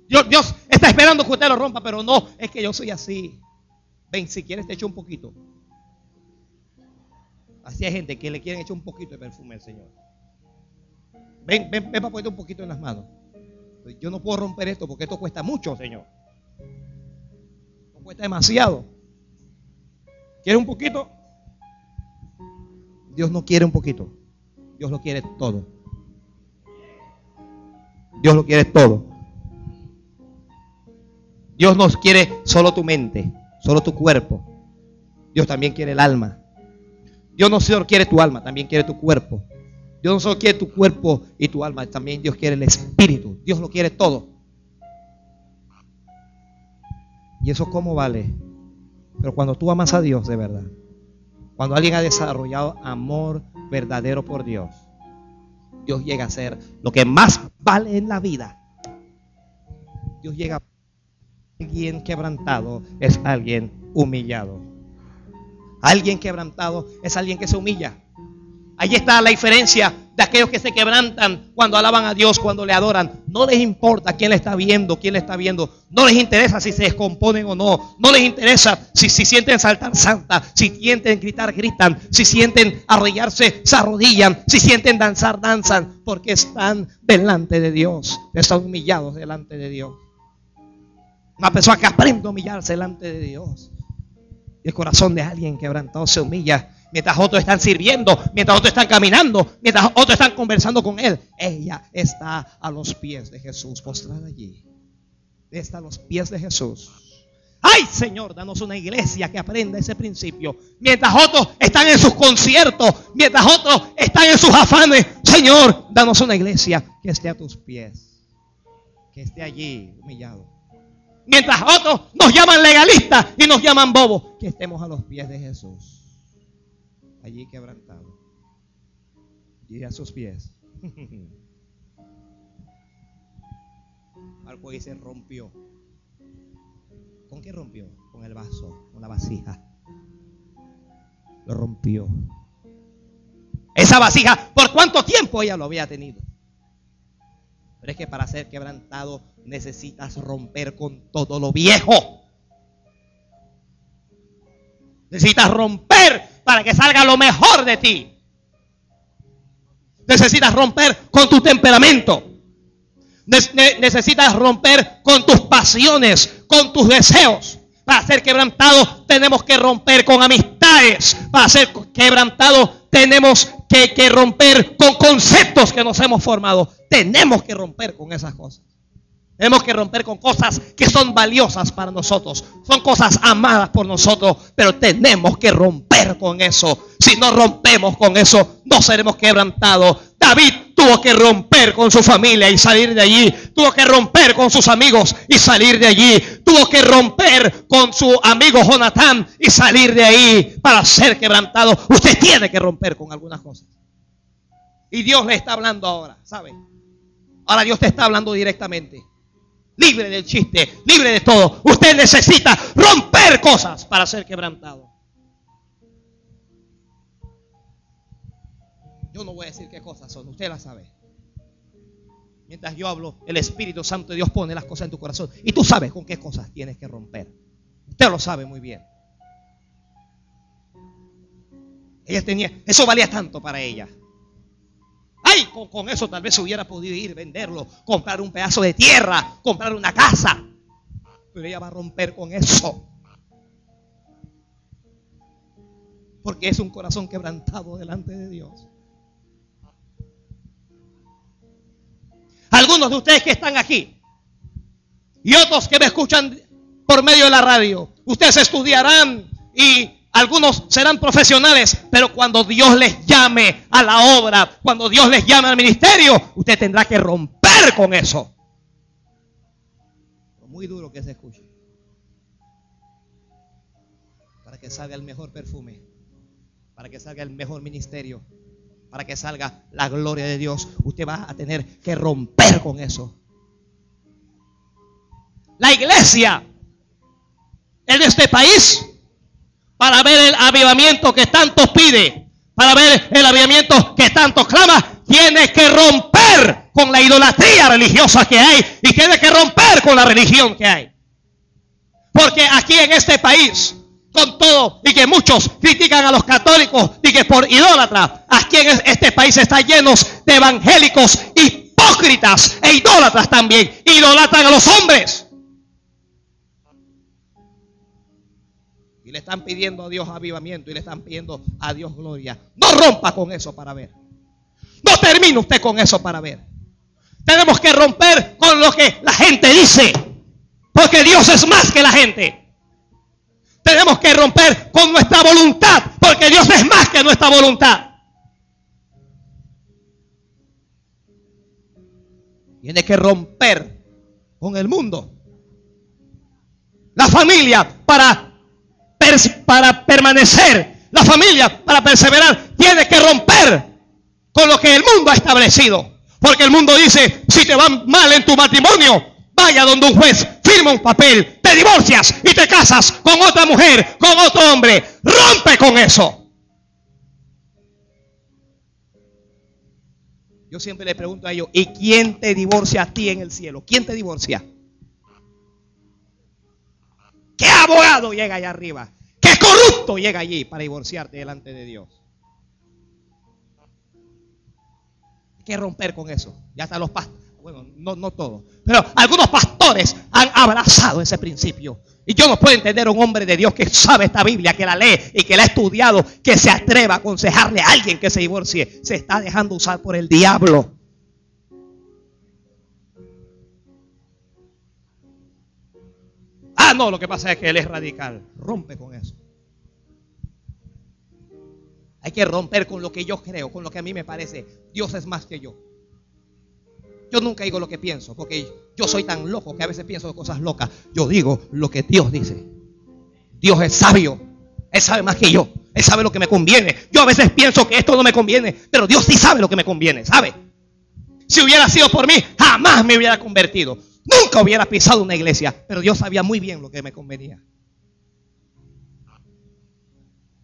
Dios, Dios está esperando que usted lo rompa, pero no, es que yo soy así. Ven, si quieres te echo un poquito. Así hay gente que le quieren echar un poquito de perfume al Señor. Ven, ven, ven para ponerte un poquito en las manos. Yo no puedo romper esto porque esto cuesta mucho, Señor. No cuesta demasiado. ¿Quiere un poquito? Dios no quiere un poquito. Dios lo quiere todo. Dios lo quiere todo. Dios no quiere solo tu mente, solo tu cuerpo. Dios también quiere el alma. Dios no solo quiere tu alma, también quiere tu cuerpo. Dios no solo quiere tu cuerpo y tu alma, también Dios quiere el espíritu. Dios lo quiere todo. ¿Y eso cómo vale? Pero cuando tú amas a Dios de verdad, cuando alguien ha desarrollado amor verdadero por Dios, Dios llega a ser lo que más vale en la vida. Dios llega a alguien quebrantado es alguien humillado. Alguien quebrantado es alguien que se humilla. Ahí está la diferencia de aquellos que se quebrantan cuando alaban a Dios, cuando le adoran. No les importa quién le está viendo, quién le está viendo. No les interesa si se descomponen o no. No les interesa si, si sienten saltar, salta. Si sienten gritar, gritan. Si sienten arrodillarse, se arrodillan. Si sienten danzar, danzan. Porque están delante de Dios. Están humillados delante de Dios. Una persona que aprende a humillarse delante de Dios. El corazón de alguien quebrantado se humilla mientras otros están sirviendo, mientras otros están caminando, mientras otros están conversando con Él, ella está a los pies de Jesús, postrada allí. Está a los pies de Jesús. Ay, Señor, danos una iglesia que aprenda ese principio. Mientras otros están en sus conciertos, mientras otros están en sus afanes, Señor, danos una iglesia que esté a tus pies. Que esté allí humillado. Mientras otros nos llaman legalistas y nos llaman bobos, que estemos a los pies de Jesús. Allí quebrantado. Y a sus pies. Marco se rompió. ¿Con qué rompió? Con el vaso, con la vasija. Lo rompió. Esa vasija, ¿por cuánto tiempo ella lo había tenido? Pero es que para ser quebrantado necesitas romper con todo lo viejo. Necesitas romper para que salga lo mejor de ti. Necesitas romper con tu temperamento. Necesitas romper con tus pasiones, con tus deseos. Para ser quebrantado tenemos que romper con amistades. Para ser quebrantado tenemos que, que romper con conceptos que nos hemos formado. Tenemos que romper con esas cosas. Tenemos que romper con cosas que son valiosas para nosotros. Son cosas amadas por nosotros. Pero tenemos que romper con eso. Si no rompemos con eso, no seremos quebrantados. David tuvo que romper con su familia y salir de allí. Tuvo que romper con sus amigos y salir de allí. Tuvo que romper con su amigo Jonathan y salir de ahí para ser quebrantado. Usted tiene que romper con algunas cosas. Y Dios le está hablando ahora, ¿sabe? Ahora Dios te está hablando directamente libre del chiste, libre de todo. Usted necesita romper cosas para ser quebrantado. Yo no voy a decir qué cosas son, usted las sabe. Mientras yo hablo, el Espíritu Santo de Dios pone las cosas en tu corazón. Y tú sabes con qué cosas tienes que romper. Usted lo sabe muy bien. Ella tenía, eso valía tanto para ella. Ay, con, eso tal vez hubiera podido ir, venderlo, comprar un pedazo de tierra, comprar una casa. Pero ella va a romper con eso. Porque es un corazón quebrantado delante de Dios. Algunos de ustedes que están aquí y otros que me escuchan por medio de la radio, ustedes estudiarán y algunos serán profesionales, pero cuando Dios les llame a la obra, cuando Dios les llame al ministerio, usted tendrá que romper con eso. Muy duro que se escuche. Para que salga el mejor perfume, para que salga el mejor ministerio, para que salga la gloria de Dios, usted va a tener que romper con eso. La iglesia en este país para ver el avivamiento que tanto pide, para ver el avivamiento que tanto clama, tiene que romper con la idolatría religiosa que hay y tiene que romper con la religión que hay. Porque aquí en este país, con todo, y que muchos critican a los católicos y que por idólatras, aquí en este país está lleno de evangélicos hipócritas e idólatras también. Idolatran a los hombres. Le están pidiendo a Dios avivamiento y le están pidiendo a Dios gloria. No rompa con eso para ver. No termine usted con eso para ver. Tenemos que romper con lo que la gente dice. Porque Dios es más que la gente. Tenemos que romper con nuestra voluntad. Porque Dios es más que nuestra voluntad. Tiene que romper con el mundo. La familia para para permanecer, la familia para perseverar, tiene que romper con lo que el mundo ha establecido. Porque el mundo dice, si te va mal en tu matrimonio, vaya donde un juez, firma un papel, te divorcias y te casas con otra mujer, con otro hombre. Rompe con eso. Yo siempre le pregunto a ellos, ¿y quién te divorcia a ti en el cielo? ¿Quién te divorcia? ¿Qué abogado llega allá arriba? ¿Qué corrupto llega allí para divorciarte delante de Dios? Hay que romper con eso. Ya hasta los, bueno, no, no todos, pero algunos pastores han abrazado ese principio. Y yo no puedo entender a un hombre de Dios que sabe esta Biblia, que la lee y que la ha estudiado, que se atreva a aconsejarle a alguien que se divorcie. Se está dejando usar por el diablo. Ah, no, lo que pasa es que él es radical. Rompe con eso. Hay que romper con lo que yo creo, con lo que a mí me parece. Dios es más que yo. Yo nunca digo lo que pienso, porque yo soy tan loco que a veces pienso cosas locas. Yo digo lo que Dios dice. Dios es sabio. Él sabe más que yo. Él sabe lo que me conviene. Yo a veces pienso que esto no me conviene, pero Dios sí sabe lo que me conviene, ¿sabe? Si hubiera sido por mí, jamás me hubiera convertido. Nunca hubiera pisado una iglesia, pero Dios sabía muy bien lo que me convenía.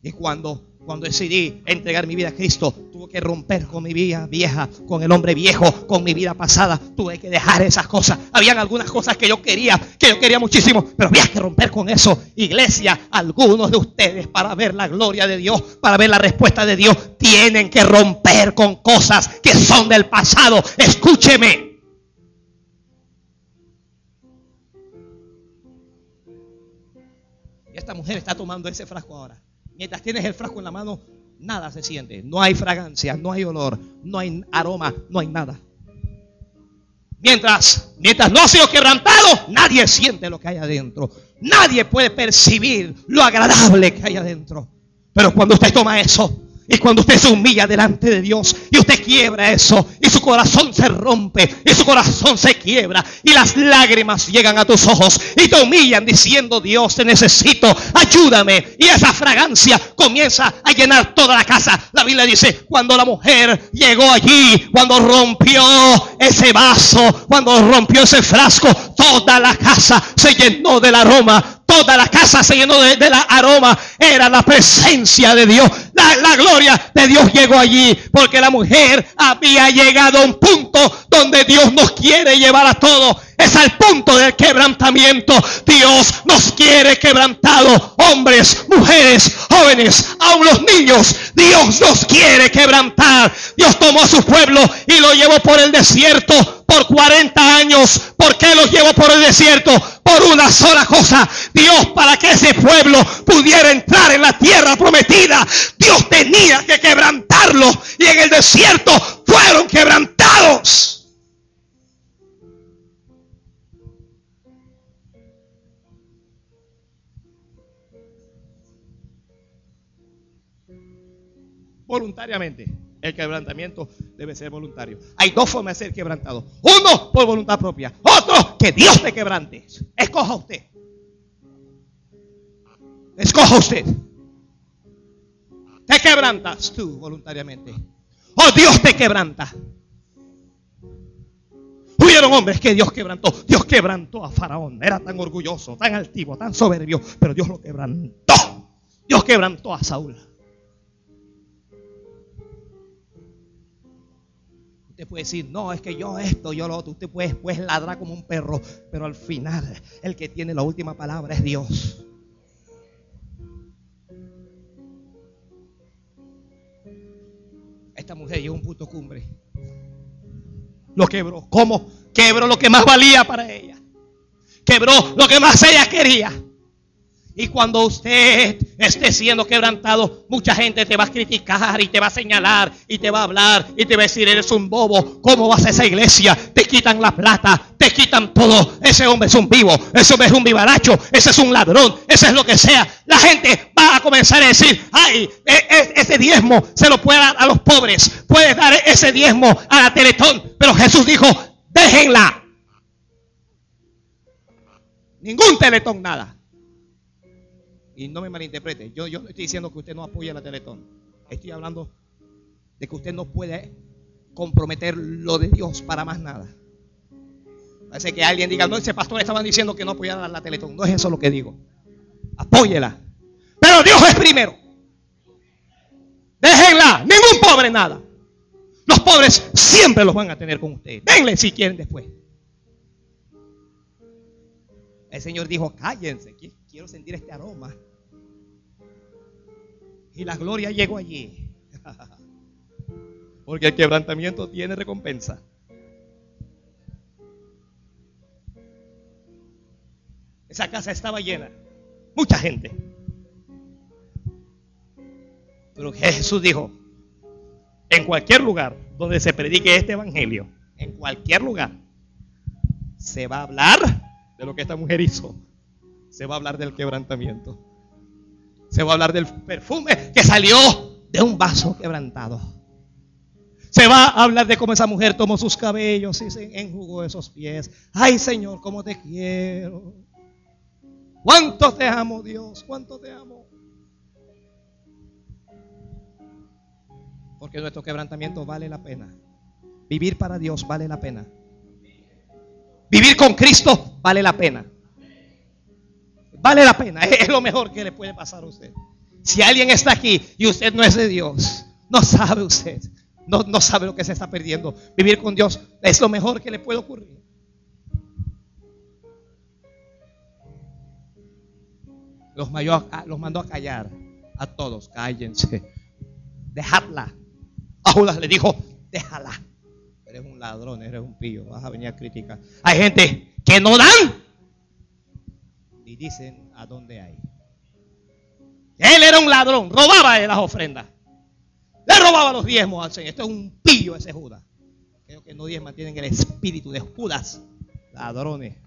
Y cuando cuando decidí entregar mi vida a Cristo, tuve que romper con mi vida vieja, con el hombre viejo, con mi vida pasada. Tuve que dejar esas cosas. Habían algunas cosas que yo quería, que yo quería muchísimo, pero había que romper con eso. Iglesia, algunos de ustedes para ver la gloria de Dios, para ver la respuesta de Dios, tienen que romper con cosas que son del pasado. Escúcheme. Esta mujer está tomando ese frasco ahora. Mientras tienes el frasco en la mano, nada se siente. No hay fragancia, no hay olor, no hay aroma, no hay nada. Mientras, mientras no ha sido quebrantado, nadie siente lo que hay adentro. Nadie puede percibir lo agradable que hay adentro. Pero cuando usted toma eso y cuando usted se humilla delante de Dios y usted quiebra eso y su corazón se rompe y su corazón se quiebra y las lágrimas llegan a tus ojos y te humillan diciendo Dios te necesito, ayúdame. Y esa fragancia comienza a llenar toda la casa. La Biblia dice, cuando la mujer llegó allí, cuando rompió ese vaso, cuando rompió ese frasco, toda la casa se llenó del aroma Toda la casa se llenó de, la aroma. Era la presencia de Dios. La, la, gloria de Dios llegó allí. Porque la mujer había llegado a un punto donde Dios nos quiere llevar a todos. Es al punto del quebrantamiento. Dios nos quiere quebrantado. Hombres, mujeres, jóvenes, aún los niños. Dios nos quiere quebrantar. Dios tomó a su pueblo y lo llevó por el desierto por 40 años. ¿Por qué los llevó por el desierto? Por una sola cosa. Dios para que ese pueblo pudiera entrar en la tierra prometida. Dios tenía que quebrantarlo. Y en el desierto fueron quebrantados. Voluntariamente. El quebrantamiento debe ser voluntario. Hay dos formas de ser quebrantado. Uno por voluntad propia. Otro que Dios te quebrante. Escoja usted. Escoja usted. Te quebrantas tú voluntariamente. O Dios te quebranta. Hubieron hombres que Dios quebrantó. Dios quebrantó a Faraón. Era tan orgulloso, tan altivo, tan soberbio. Pero Dios lo quebrantó. Dios quebrantó a Saúl. Usted puede decir, no, es que yo esto, yo lo otro. Usted puede, puede ladrar como un perro, pero al final el que tiene la última palabra es Dios. Esta mujer llegó a un punto cumbre. Lo quebró. ¿Cómo? Quebró lo que más valía para ella. Quebró lo que más ella quería. Y cuando usted esté siendo quebrantado, mucha gente te va a criticar y te va a señalar y te va a hablar y te va a decir, eres un bobo, ¿cómo vas a esa iglesia? Te quitan la plata, te quitan todo. Ese hombre es un vivo, ese hombre es un vivaracho, ese es un ladrón, ese es lo que sea. La gente va a comenzar a decir, ay, e, e, ese diezmo se lo puede dar a los pobres, puedes dar ese diezmo a la Teletón. Pero Jesús dijo, déjenla. Ningún Teletón, nada. Y no me malinterprete, yo, yo no estoy diciendo que usted no apoye la Teletón. Estoy hablando de que usted no puede comprometer lo de Dios para más nada. Parece que alguien diga, no, ese pastor estaban diciendo que no apoyara la Teletón. No es eso lo que digo. Apóyela. Pero Dios es primero. Déjenla. Ningún pobre nada. Los pobres siempre los van a tener con ustedes. Denle si quieren después. El Señor dijo, cállense, quiero sentir este aroma. Y la gloria llegó allí. Porque el quebrantamiento tiene recompensa. Esa casa estaba llena. Mucha gente. Pero Jesús dijo, en cualquier lugar donde se predique este evangelio, en cualquier lugar, se va a hablar de lo que esta mujer hizo. Se va a hablar del quebrantamiento. Se va a hablar del perfume que salió de un vaso quebrantado. Se va a hablar de cómo esa mujer tomó sus cabellos y se enjugó esos pies. Ay Señor, cómo te quiero. ¿Cuánto te amo Dios? ¿Cuánto te amo? Porque nuestro quebrantamiento vale la pena. Vivir para Dios vale la pena. Vivir con Cristo vale la pena. Vale la pena. Es lo mejor que le puede pasar a usted. Si alguien está aquí y usted no es de Dios, no sabe usted. No, no sabe lo que se está perdiendo. Vivir con Dios es lo mejor que le puede ocurrir. Los, los mandó a callar a todos. Cállense. Dejadla. A Judas le dijo, déjala. Eres un ladrón, eres un pillo. Vas a venir a criticar. Hay gente que no dan. Y dicen a dónde hay. Él era un ladrón. Robaba de las ofrendas. Le robaba los diezmos al Señor. Esto es un pillo ese Judas. Creo que no diezman tienen el espíritu de Judas. Ladrones.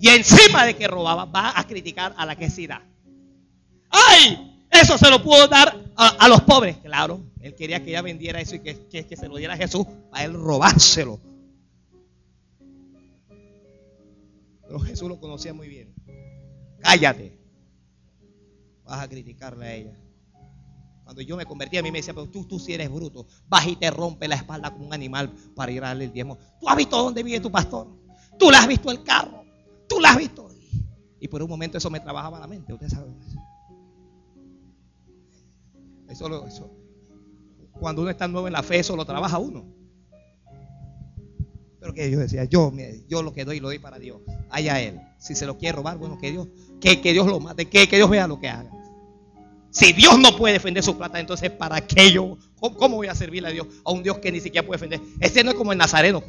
Y encima de que robaba, va a criticar a la que sí da. ¡Ay! Eso se lo pudo dar a, los pobres. Claro, él quería que ella vendiera eso y que, se lo diera a Jesús para él robárselo. Pero Jesús lo conocía muy bien. Cállate vas a criticarle a ella. Cuando yo me convertí, a mí me decía, pero tú, tú si eres bruto, vas y te rompe la espalda como un animal para ir a darle el diezmo. Tú has visto dónde vive tu pastor. Tú le has visto el carro. Tú le has visto. Y por un momento eso me trabajaba la mente. Usted sabe eso. Eso, Cuando uno está nuevo en la fe, eso lo trabaja uno. Pero que yo decía, yo, yo lo que doy, lo doy para Dios. Allá Él. Si se lo quiere robar, bueno, que Dios, que, que Dios lo mate, que, que Dios vea lo que haga. Si Dios no puede defender su plata, entonces ¿para qué yo? ¿Cómo, voy a servirle a Dios? A un Dios que ni siquiera puede defender. Este no es como el Nazareno.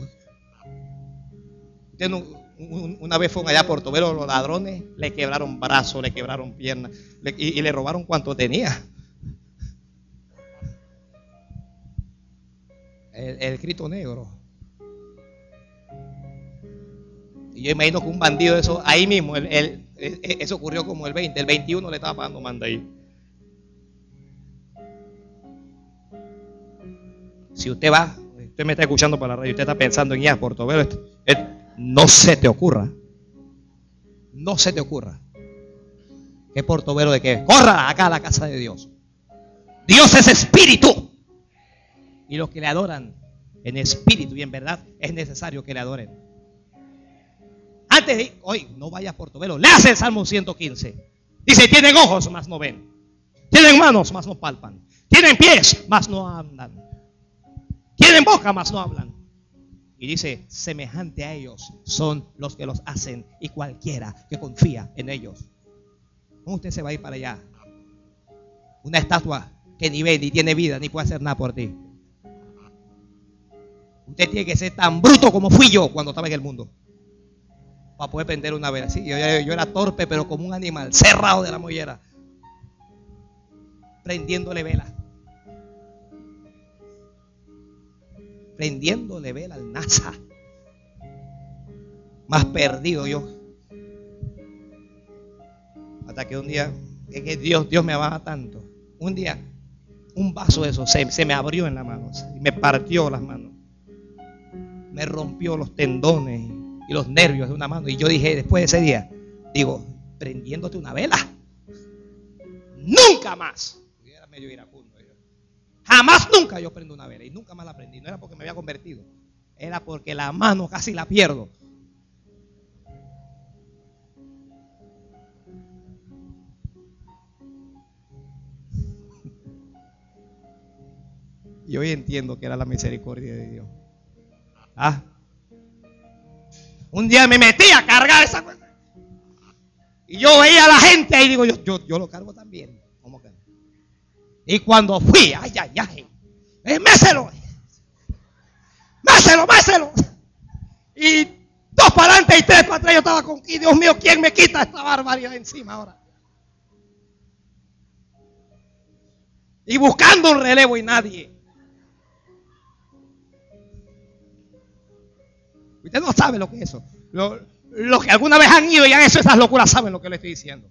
una vez fue allá a Portobelo, los ladrones le quebraron brazos, le quebraron piernas y, le robaron cuanto tenía. El, el Cristo negro. Y yo imagino que un bandido eso, ahí mismo, eso ocurrió como el 20, el 21 le estaba pagando manda ahí. Si usted va, usted me está escuchando para la radio, usted está pensando en ir a Portobelo, no se te ocurra. No se te ocurra. ¿Qué Portobelo de qué? Corra acá a la casa de Dios. Dios es espíritu. Y los que le adoran en espíritu y en verdad es necesario que le adoren. Antes de hoy, no vaya a Portobelo, le hace el Salmo 115. Dice, tienen ojos, mas no ven. Tienen manos, mas no palpan. Tienen pies, mas no andan. Tienen boca, mas no hablan. Y dice, semejante a ellos son los que los hacen y cualquiera que confía en ellos. ¿Cómo usted se va a ir para allá? Una estatua que ni ve, ni tiene vida, ni puede hacer nada por ti. Usted tiene que ser tan bruto como fui yo cuando estaba en el mundo. Para poder prender una vela. Sí, yo, era torpe, pero como un animal, cerrado de la mollera. Prendiéndole vela. prendiéndole vela al NASA. Más perdido yo. Hasta que un día, es que Dios, Dios me amaba tanto. Un día, un vaso de eso se, se me abrió en la mano. Y me partió las manos. Me rompió los tendones y los nervios de una mano. Y yo dije, después de ese día, digo, prendiéndote una vela. Nunca más. Era medio. Jamás nunca yo prendo una vela y nunca más la prendí. No era porque me había convertido, era porque la mano casi la pierdo. Y hoy entiendo que era la misericordia de Dios. Ah. Un día me metí a cargar esa cosa. Y yo veía a la gente y digo, yo, yo, yo lo cargo también. ¿Cómo que? Y cuando fui, ay, ay, ay, eh, méselo, méselo, méselo. Y dos para adelante y tres para atrás. Yo estaba con, y Dios mío, ¿quién me quita esta barbaridad encima ahora? Y buscando un relevo y nadie. Usted no sabe lo que es eso. Los que alguna vez han ido y han hecho esas locuras saben lo que le estoy diciendo.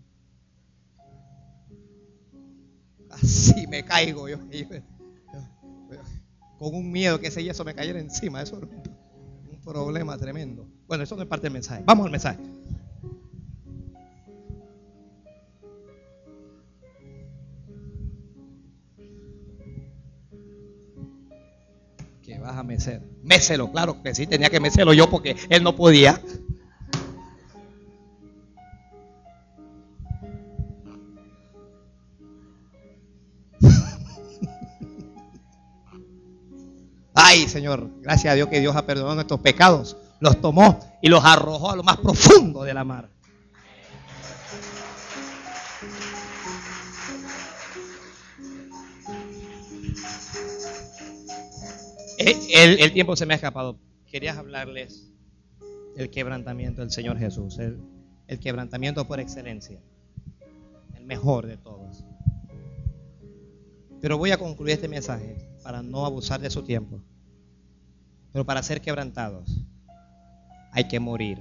Así me caigo yo, con un miedo que ese yeso me cayera encima. Eso es un problema tremendo. Bueno, eso no es parte del mensaje. Vamos al mensaje. Vas a mecer. Méselo, claro que sí, tenía que mecerlo yo porque él no podía. Ay, Señor, gracias a Dios que Dios ha perdonado nuestros pecados. Los tomó y los arrojó a lo más profundo de la mar. El, el, tiempo se me ha escapado. Quería hablarles del quebrantamiento del Señor Jesús. El, el quebrantamiento por excelencia. El mejor de todos. Pero voy a concluir este mensaje para no abusar de su tiempo. Pero para ser quebrantados hay que morir.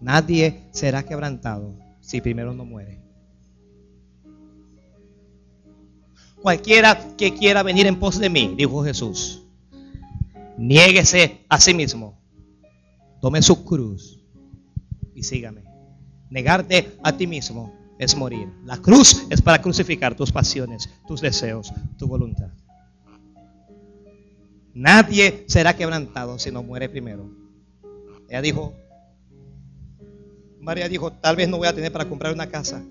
Nadie será quebrantado si primero no muere. Cualquiera que quiera venir en pos de mí, dijo Jesús, niéguese a sí mismo, tome su cruz y sígame. Negarte a ti mismo es morir. La cruz es para crucificar tus pasiones, tus deseos, tu voluntad. Nadie será quebrantado si no muere primero. Ella dijo, María dijo, tal vez no voy a tener para comprar una casa.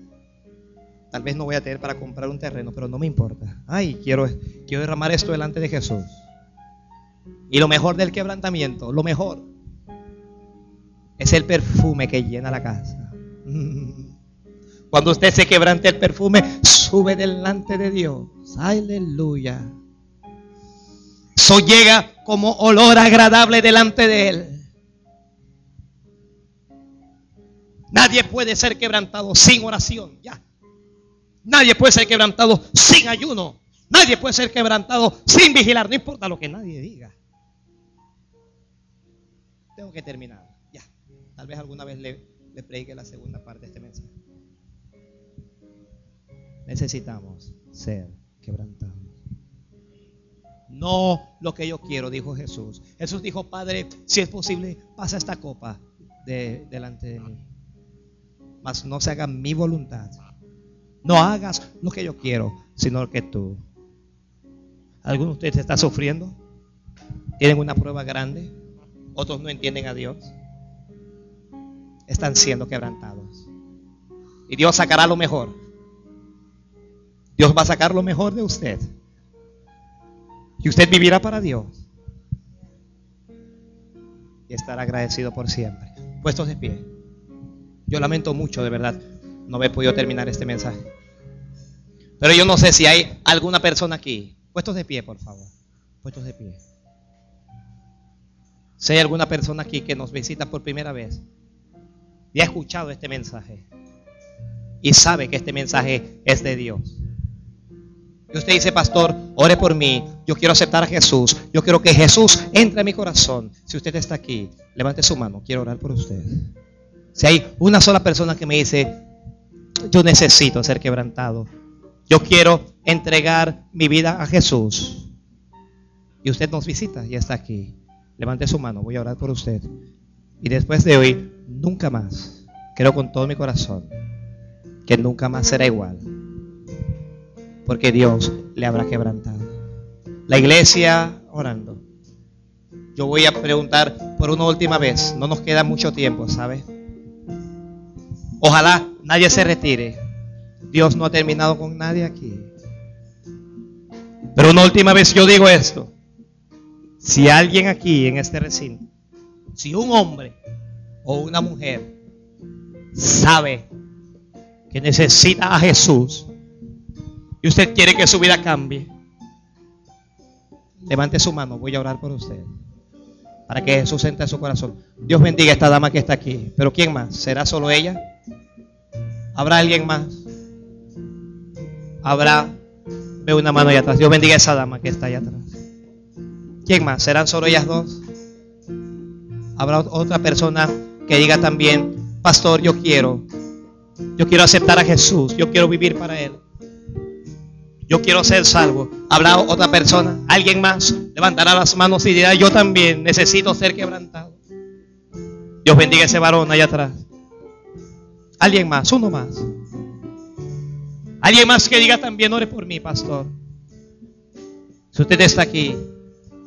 Tal vez no voy a tener para comprar un terreno, pero no me importa. Ay, quiero, quiero derramar esto delante de Jesús. Y lo mejor del quebrantamiento, lo mejor, es el perfume que llena la casa. Cuando usted se quebrante el perfume, sube delante de Dios. Aleluya. Eso llega como olor agradable delante de Él. Nadie puede ser quebrantado sin oración. Ya. Nadie puede ser quebrantado sin ayuno. Nadie puede ser quebrantado sin vigilar. No importa lo que nadie diga. Tengo que terminar. Ya. Tal vez alguna vez le, le predique la segunda parte de este mensaje. Necesitamos ser quebrantados. No lo que yo quiero, dijo Jesús. Jesús dijo, Padre, si es posible, pasa esta copa de, delante de mí. Mas no se haga mi voluntad. No hagas lo que yo quiero, sino lo que tú. ¿Alguno de ustedes está sufriendo? ¿Tienen una prueba grande? ¿Otros no entienden a Dios? Están siendo quebrantados. Y Dios sacará lo mejor. Dios va a sacar lo mejor de usted. Y usted vivirá para Dios. Y estará agradecido por siempre. Puestos de pie. Yo lamento mucho, de verdad, no haber podido terminar este mensaje. Pero yo no sé si hay alguna persona aquí. Puestos de pie, por favor. Puestos de pie. Si hay alguna persona aquí que nos visita por primera vez y ha escuchado este mensaje y sabe que este mensaje es de Dios y usted dice, pastor, ore por mí. Yo quiero aceptar a Jesús. Yo quiero que Jesús entre en mi corazón. Si usted está aquí, levante su mano. Quiero orar por usted. Si hay una sola persona que me dice, yo necesito ser quebrantado. Yo quiero entregar mi vida a Jesús. Y usted nos visita y está aquí. Levante su mano. Voy a orar por usted. Y después de hoy, nunca más. Creo con todo mi corazón que nunca más será igual porque Dios le habrá quebrantado. La iglesia orando. Yo voy a preguntar por una última vez. No nos queda mucho tiempo, ¿sabe? Ojalá nadie se retire. Dios no ha terminado con nadie aquí. Pero una última vez yo digo esto. Si alguien aquí en este recinto, si un hombre o una mujer sabe que necesita a Jesús, y usted quiere que su vida cambie, levante su mano, voy a orar por usted. Para que Jesús entre en su corazón. Dios bendiga a esta dama que está aquí. Pero ¿quién más? ¿Será solo ella? ¿Habrá alguien más? ¿Habrá? Veo una mano allá atrás. Dios bendiga a esa dama que está allá atrás. ¿Quién más? ¿Serán solo ellas dos? ¿Habrá otra persona que diga también, pastor, yo quiero, yo quiero aceptar a Jesús, yo quiero vivir para Él? Yo quiero ser salvo. ¿Habrá otra persona? ¿Alguien más? Levantará las manos y dirá, yo también necesito ser quebrantado. Dios bendiga a ese varón allá atrás. Alguien más, uno más. Alguien más que diga también, ore por mí, pastor. Si usted está aquí,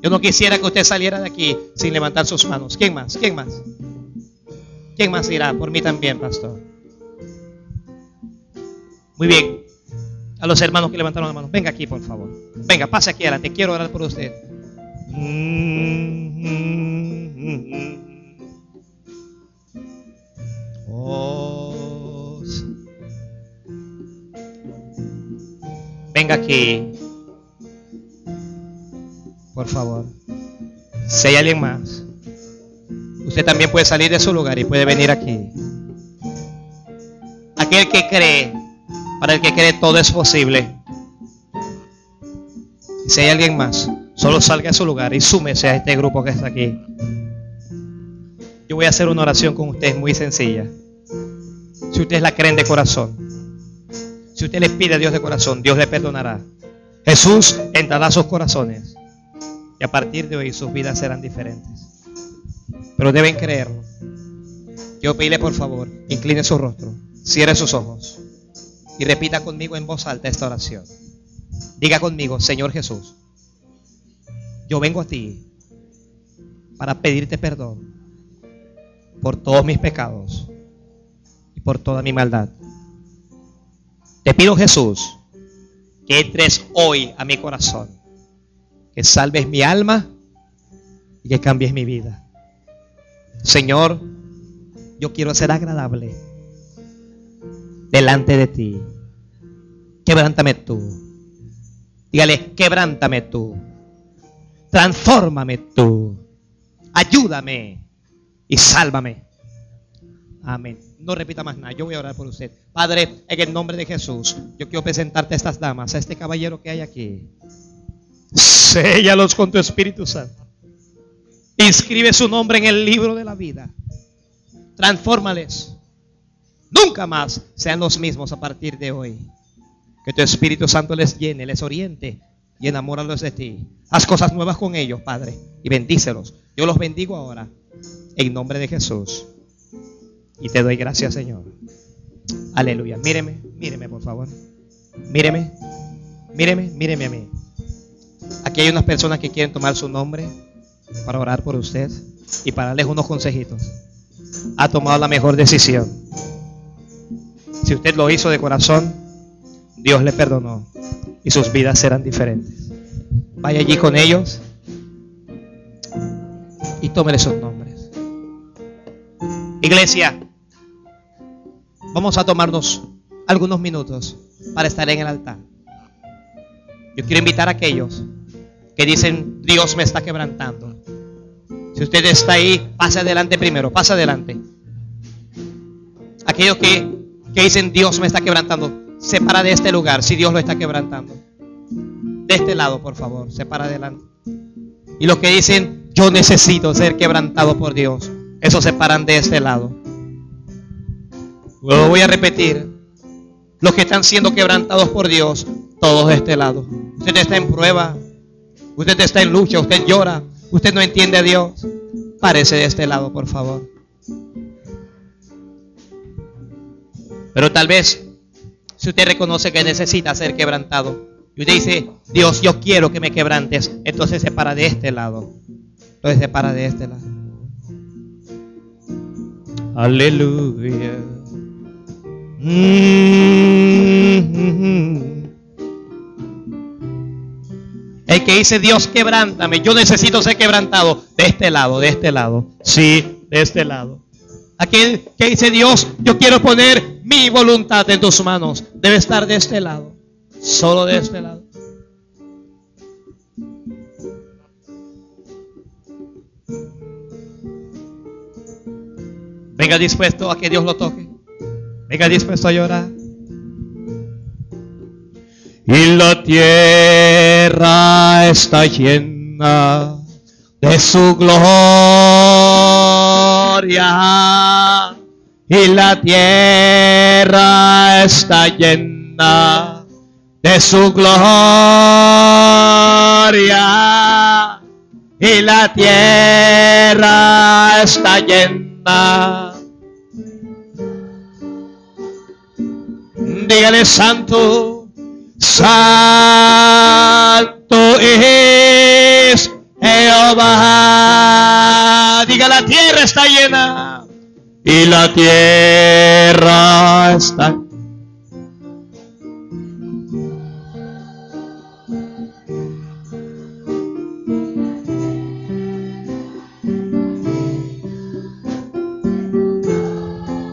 yo no quisiera que usted saliera de aquí sin levantar sus manos. ¿Quién más? ¿Quién más? ¿Quién más irá por mí también, pastor? Muy bien a los hermanos que levantaron la mano. Venga aquí, por favor. Venga, pase aquí adelante. Quiero orar por usted. Oh. Venga aquí. Por favor. Si hay alguien más, usted también puede salir de su lugar y puede venir aquí. Aquel que cree para el que cree todo es posible. si hay alguien más, solo salga a su lugar y súmese a este grupo que está aquí. Yo voy a hacer una oración con ustedes muy sencilla. Si ustedes la creen de corazón, si usted le pide a Dios de corazón, Dios le perdonará. Jesús entrará a sus corazones y a partir de hoy sus vidas serán diferentes. Pero deben creerlo. Yo pedirle por favor, incline su rostro, cierre sus ojos. Y repita conmigo en voz alta esta oración. Diga conmigo, Señor Jesús, yo vengo a ti para pedirte perdón por todos mis pecados y por toda mi maldad. Te pido Jesús que entres hoy a mi corazón, que salves mi alma y que cambies mi vida. Señor, yo quiero ser agradable delante de ti. Quebrántame tú. Dígale, quebrántame tú. Transfórmame tú. Ayúdame y sálvame. Amén. No repita más nada. Yo voy a orar por usted. Padre, en el nombre de Jesús, yo quiero presentarte a estas damas, a este caballero que hay aquí. Séllalos con tu Espíritu Santo. Inscribe su nombre en el libro de la vida. Transfórmales nunca más sean los mismos a partir de hoy. Que tu Espíritu Santo les llene, les oriente y enamóralos de ti. Haz cosas nuevas con ellos, Padre, y bendícelos. Yo los bendigo ahora, en nombre de Jesús. Y te doy gracias, Señor. Aleluya. Míreme, míreme, por favor. Míreme, míreme, míreme a mí. Aquí hay unas personas que quieren tomar su nombre para orar por usted y para darles unos consejitos. Ha tomado la mejor decisión. Si usted lo hizo de corazón, Dios le perdonó y sus vidas serán diferentes. Vaya allí con ellos y tómele sus nombres. Iglesia, vamos a tomarnos algunos minutos para estar en el altar. Yo quiero invitar a aquellos que dicen, Dios me está quebrantando. Si usted está ahí, pase adelante primero, pase adelante. Aquellos que que dicen Dios me está quebrantando, se para de este lugar si Dios lo está quebrantando. De este lado, por favor, se para adelante. Y los que dicen yo necesito ser quebrantado por Dios, esos se paran de este lado. Lo voy a repetir. Los que están siendo quebrantados por Dios, todos de este lado. Usted está en prueba, usted está en lucha, usted llora, usted no entiende a Dios. Párese de este lado, por favor. Pero tal vez, si usted reconoce que necesita ser quebrantado, y usted dice, Dios, yo quiero que me quebrantes, entonces se para de este lado. Entonces se para de este lado. Aleluya. El que dice, Dios, quebrántame, yo necesito ser quebrantado, de este lado, de este lado. Sí, de este lado. Aquel que dice Dios, yo quiero poner mi voluntad en tus manos, debe estar de este lado, solo de este lado. Venga dispuesto a que Dios lo toque. Venga dispuesto a llorar. Y la tierra está llena de su gloria. Y la tierra está llena de su gloria. Y la tierra está llena. Dígale santo Santo es Jehová. Diga, la tierra está llena. Y la tierra está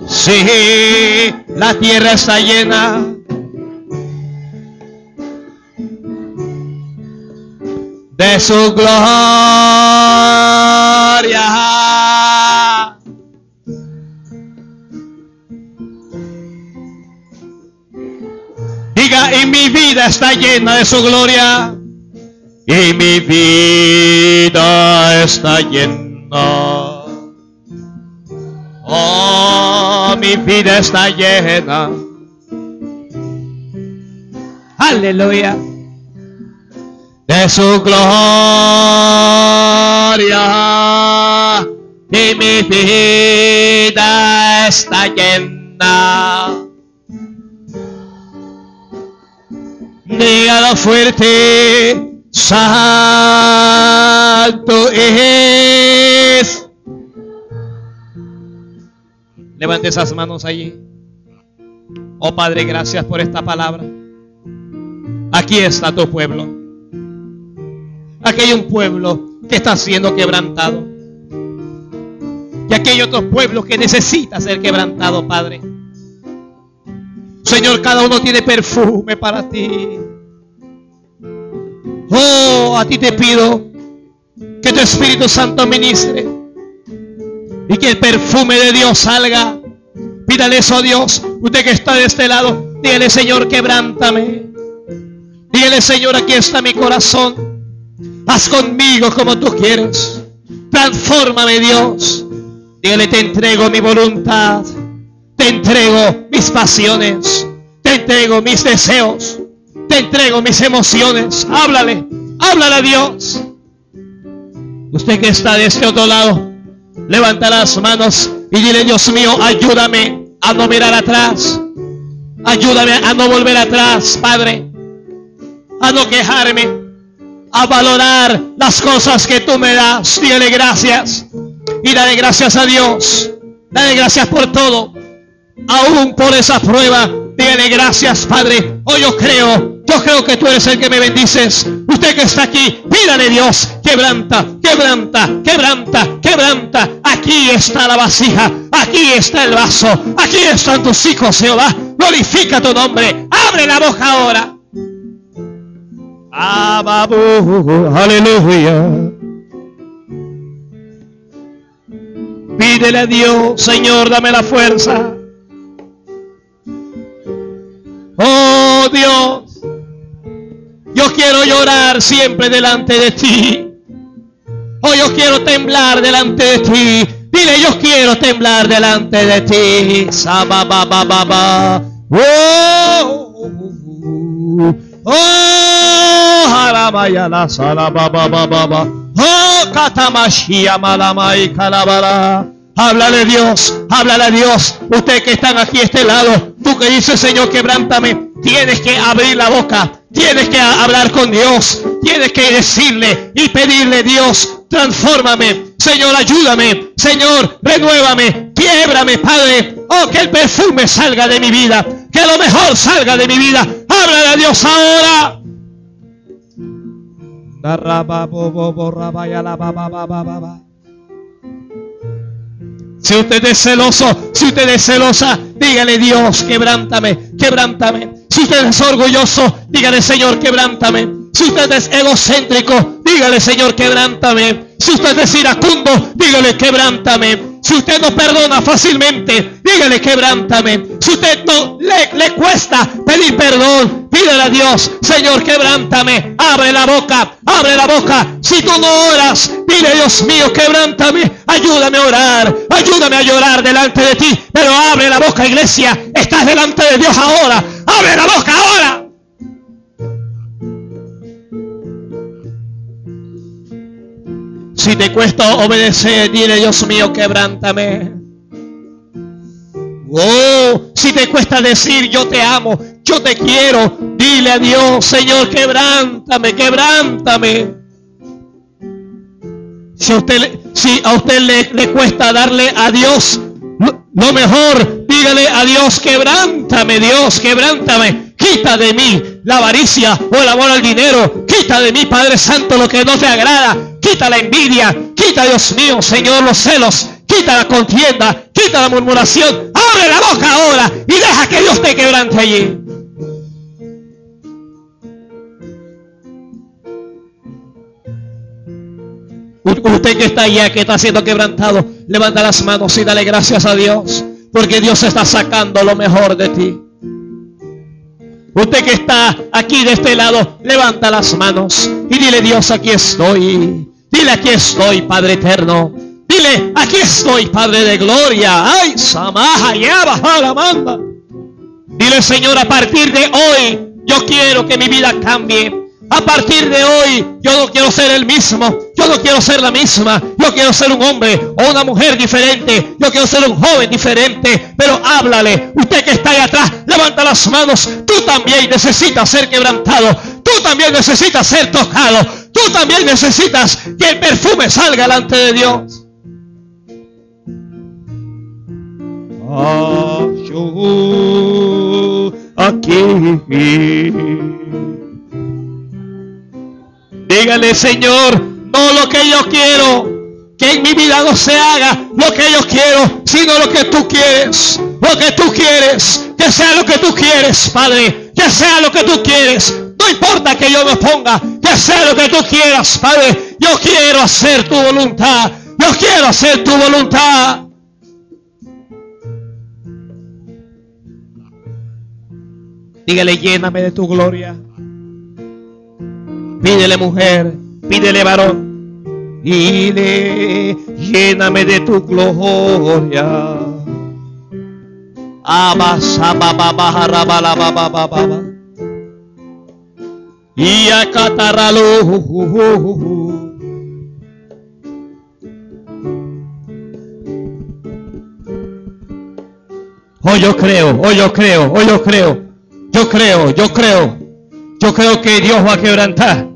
Sí, la tierra está llena de su gloria. Diga, y mi vida está llena de su gloria. Y mi vida está llena. Oh, mi vida está llena. Aleluya de su gloria y mi vida está llena. Dígalo fuerte, santo es. Levante esas manos allí. Oh Padre, gracias por esta palabra. Aquí está tu pueblo. Aquí hay un pueblo que está siendo quebrantado. Y aquí hay otros pueblos que necesita ser quebrantado, Padre. Señor, cada uno tiene perfume para ti. Oh, a ti te pido que tu Espíritu Santo ministre y que el perfume de Dios salga. Pídale eso a Dios. Usted que está de este lado, dígale, Señor, quebrántame. Dígale, Señor, aquí está mi corazón. Haz conmigo como tú quieres. Transfórmame, Dios. Dígale, te entrego mi voluntad. Te entrego mis pasiones. Te entrego mis deseos. Te entrego mis emociones. Háblale. Háblale a Dios. Usted que está de este otro lado, levanta las manos y dile, Dios mío, ayúdame a no mirar atrás. Ayúdame a no volver atrás, Padre. A no quejarme a valorar las cosas que tú me das. Dile gracias. Y dale gracias a Dios. Dale gracias por todo. Aún por esa prueba. Dile gracias, Padre. Hoy yo creo, yo creo que tú eres el que me bendices. Usted que está aquí, pídale Dios. Quebranta, quebranta, quebranta, quebranta. Aquí está la vasija. Aquí está el vaso. Aquí están tus hijos, Jehová. Glorifica tu nombre. Abre la boca ahora. Aleluya. Pídele a Dios, Señor, dame la fuerza. Oh Dios, yo quiero llorar siempre delante de ti. Oh, yo quiero temblar delante de ti. Dile, yo quiero temblar delante de ti. Oh, Oh, salababa baba. Oh, katamashia malamai calabara. Háblale Dios, háblale a Dios. Usted que están aquí a este lado, tú que dices, Señor, quebrántame. Tienes que abrir la boca, tienes que hablar con Dios, tienes que decirle y pedirle, Dios, transfórmame. Señor, ayúdame. Señor, renuévame, quiebrame, Padre. Oh, que el perfume salga de mi vida, que lo mejor salga de mi vida. Háblale a Dios ahora. Si usted es celoso, si usted es celosa, dígale Dios, quebrántame, quebrántame. Si usted es orgulloso, dígale Señor, quebrántame. Si usted es egocéntrico, dígale Señor, quebrántame. Si usted es iracundo, dígale quebrántame. Si usted no perdona fácilmente, dígale quebrántame. Si usted no le, cuesta pedir perdón, pídele a Dios, Señor, quebrántame. Abre la boca, abre la boca. Si tú no oras, dile Dios mío, quebrántame. Ayúdame a orar, ayúdame a llorar delante de ti. Pero abre la boca, iglesia. Estás delante de Dios ahora. Abre la boca ahora. Si te cuesta obedecer, dile Dios mío, quebrántame. Oh, si te cuesta decir yo te amo, yo te quiero, dile a Dios, Señor, quebrántame, quebrántame. Si a usted, le, le cuesta darle a Dios lo mejor, dígale a Dios, quebrántame, Dios, quebrántame. Quita de mí la avaricia o el amor al dinero. Quita de mí, Padre Santo, lo que no te agrada. Quita la envidia. Quita, Dios mío, Señor, los celos. Quita la contienda. Quita la murmuración. Abre la boca ahora y deja que Dios te quebrante allí. Usted que está allá, que está siendo quebrantado, levanta las manos y dale gracias a Dios. Porque Dios está sacando lo mejor de ti. Usted que está aquí de este lado, levanta las manos y dile Dios, aquí estoy. Dile, aquí estoy, Padre eterno. Dile, aquí estoy, Padre de gloria. Ay, Samaja, baja la manda. Dile, Señor, a partir de hoy, yo quiero que mi vida cambie. A partir de hoy, yo no quiero ser el mismo. Yo no quiero ser la misma. Yo quiero ser un hombre o una mujer diferente. Yo quiero ser un joven diferente. Pero háblale. Usted que está ahí atrás, levanta las manos. Tú también necesitas ser quebrantado. Tú también necesitas ser tocado. Tú también necesitas que el perfume salga delante de Dios. Ah, aquí. Dígale, Señor, no lo que yo quiero, que en mi vida no se haga lo que yo quiero, sino lo que tú quieres, lo que tú quieres, que sea lo que tú quieres, Padre, que sea lo que tú quieres. No importa que yo me ponga, que sea lo que tú quieras, Padre. Yo quiero hacer tu voluntad. Yo quiero hacer tu voluntad. Dígale, lléname de tu gloria. Pídele mujer, pídele varón. Dile, lléname de tu gloria. Y acataralo. Oh, yo creo, oh, yo creo, oh, yo creo, yo creo, yo creo. Yo creo que Dios va a quebrantar.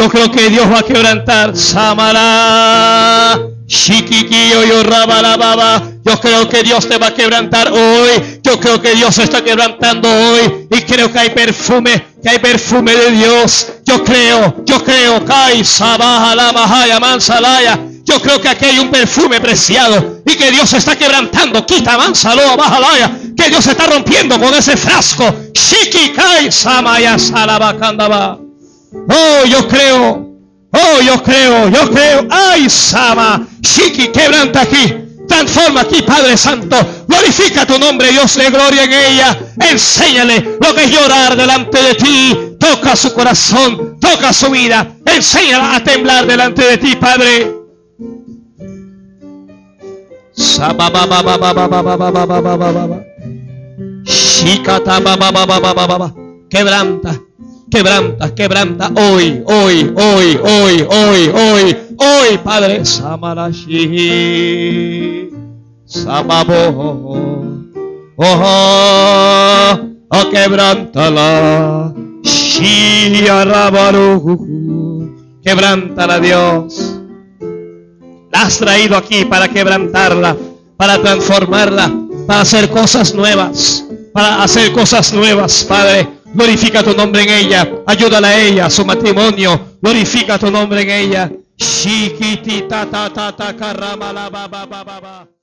Yo creo que Dios va a quebrantar. Samara. Shikikiyo yo baba. Yo creo que Dios te va a quebrantar hoy. Yo creo que Dios está quebrantando hoy. Y creo que hay perfume, que hay perfume de Dios. Yo creo, yo creo. Kai Sabaha la Bahaya Mansalaya. Yo creo que aquí hay un perfume preciado y que Dios está quebrantando. Quita Mansalo Bajalaya. Que Dios está rompiendo con ese frasco. Shiki Kai Samaya Salabakandaba. Oh, yo creo. Oh, yo creo, yo creo. Ay, Sama. Shiki, quebranta aquí. Transforma aquí, Padre Santo. Glorifica tu nombre, Dios de gloria en ella. Enséñale lo que es llorar delante de ti. Toca su corazón, toca su vida. Enséñala a temblar delante de ti, Padre. Quebranta Quebranta, quebranta hoy, hoy, hoy, hoy, hoy, hoy, hoy, Padre Samarashi. Samabo. Oh, oh, quebrántala. Quebrántala, Dios. La has traído aquí para quebrantarla, para transformarla, para hacer cosas nuevas, para hacer cosas nuevas, Padre. Glorifica tu nombre en ella. Ayúdala a ella, su matrimonio. Glorifica tu nombre en ella. La.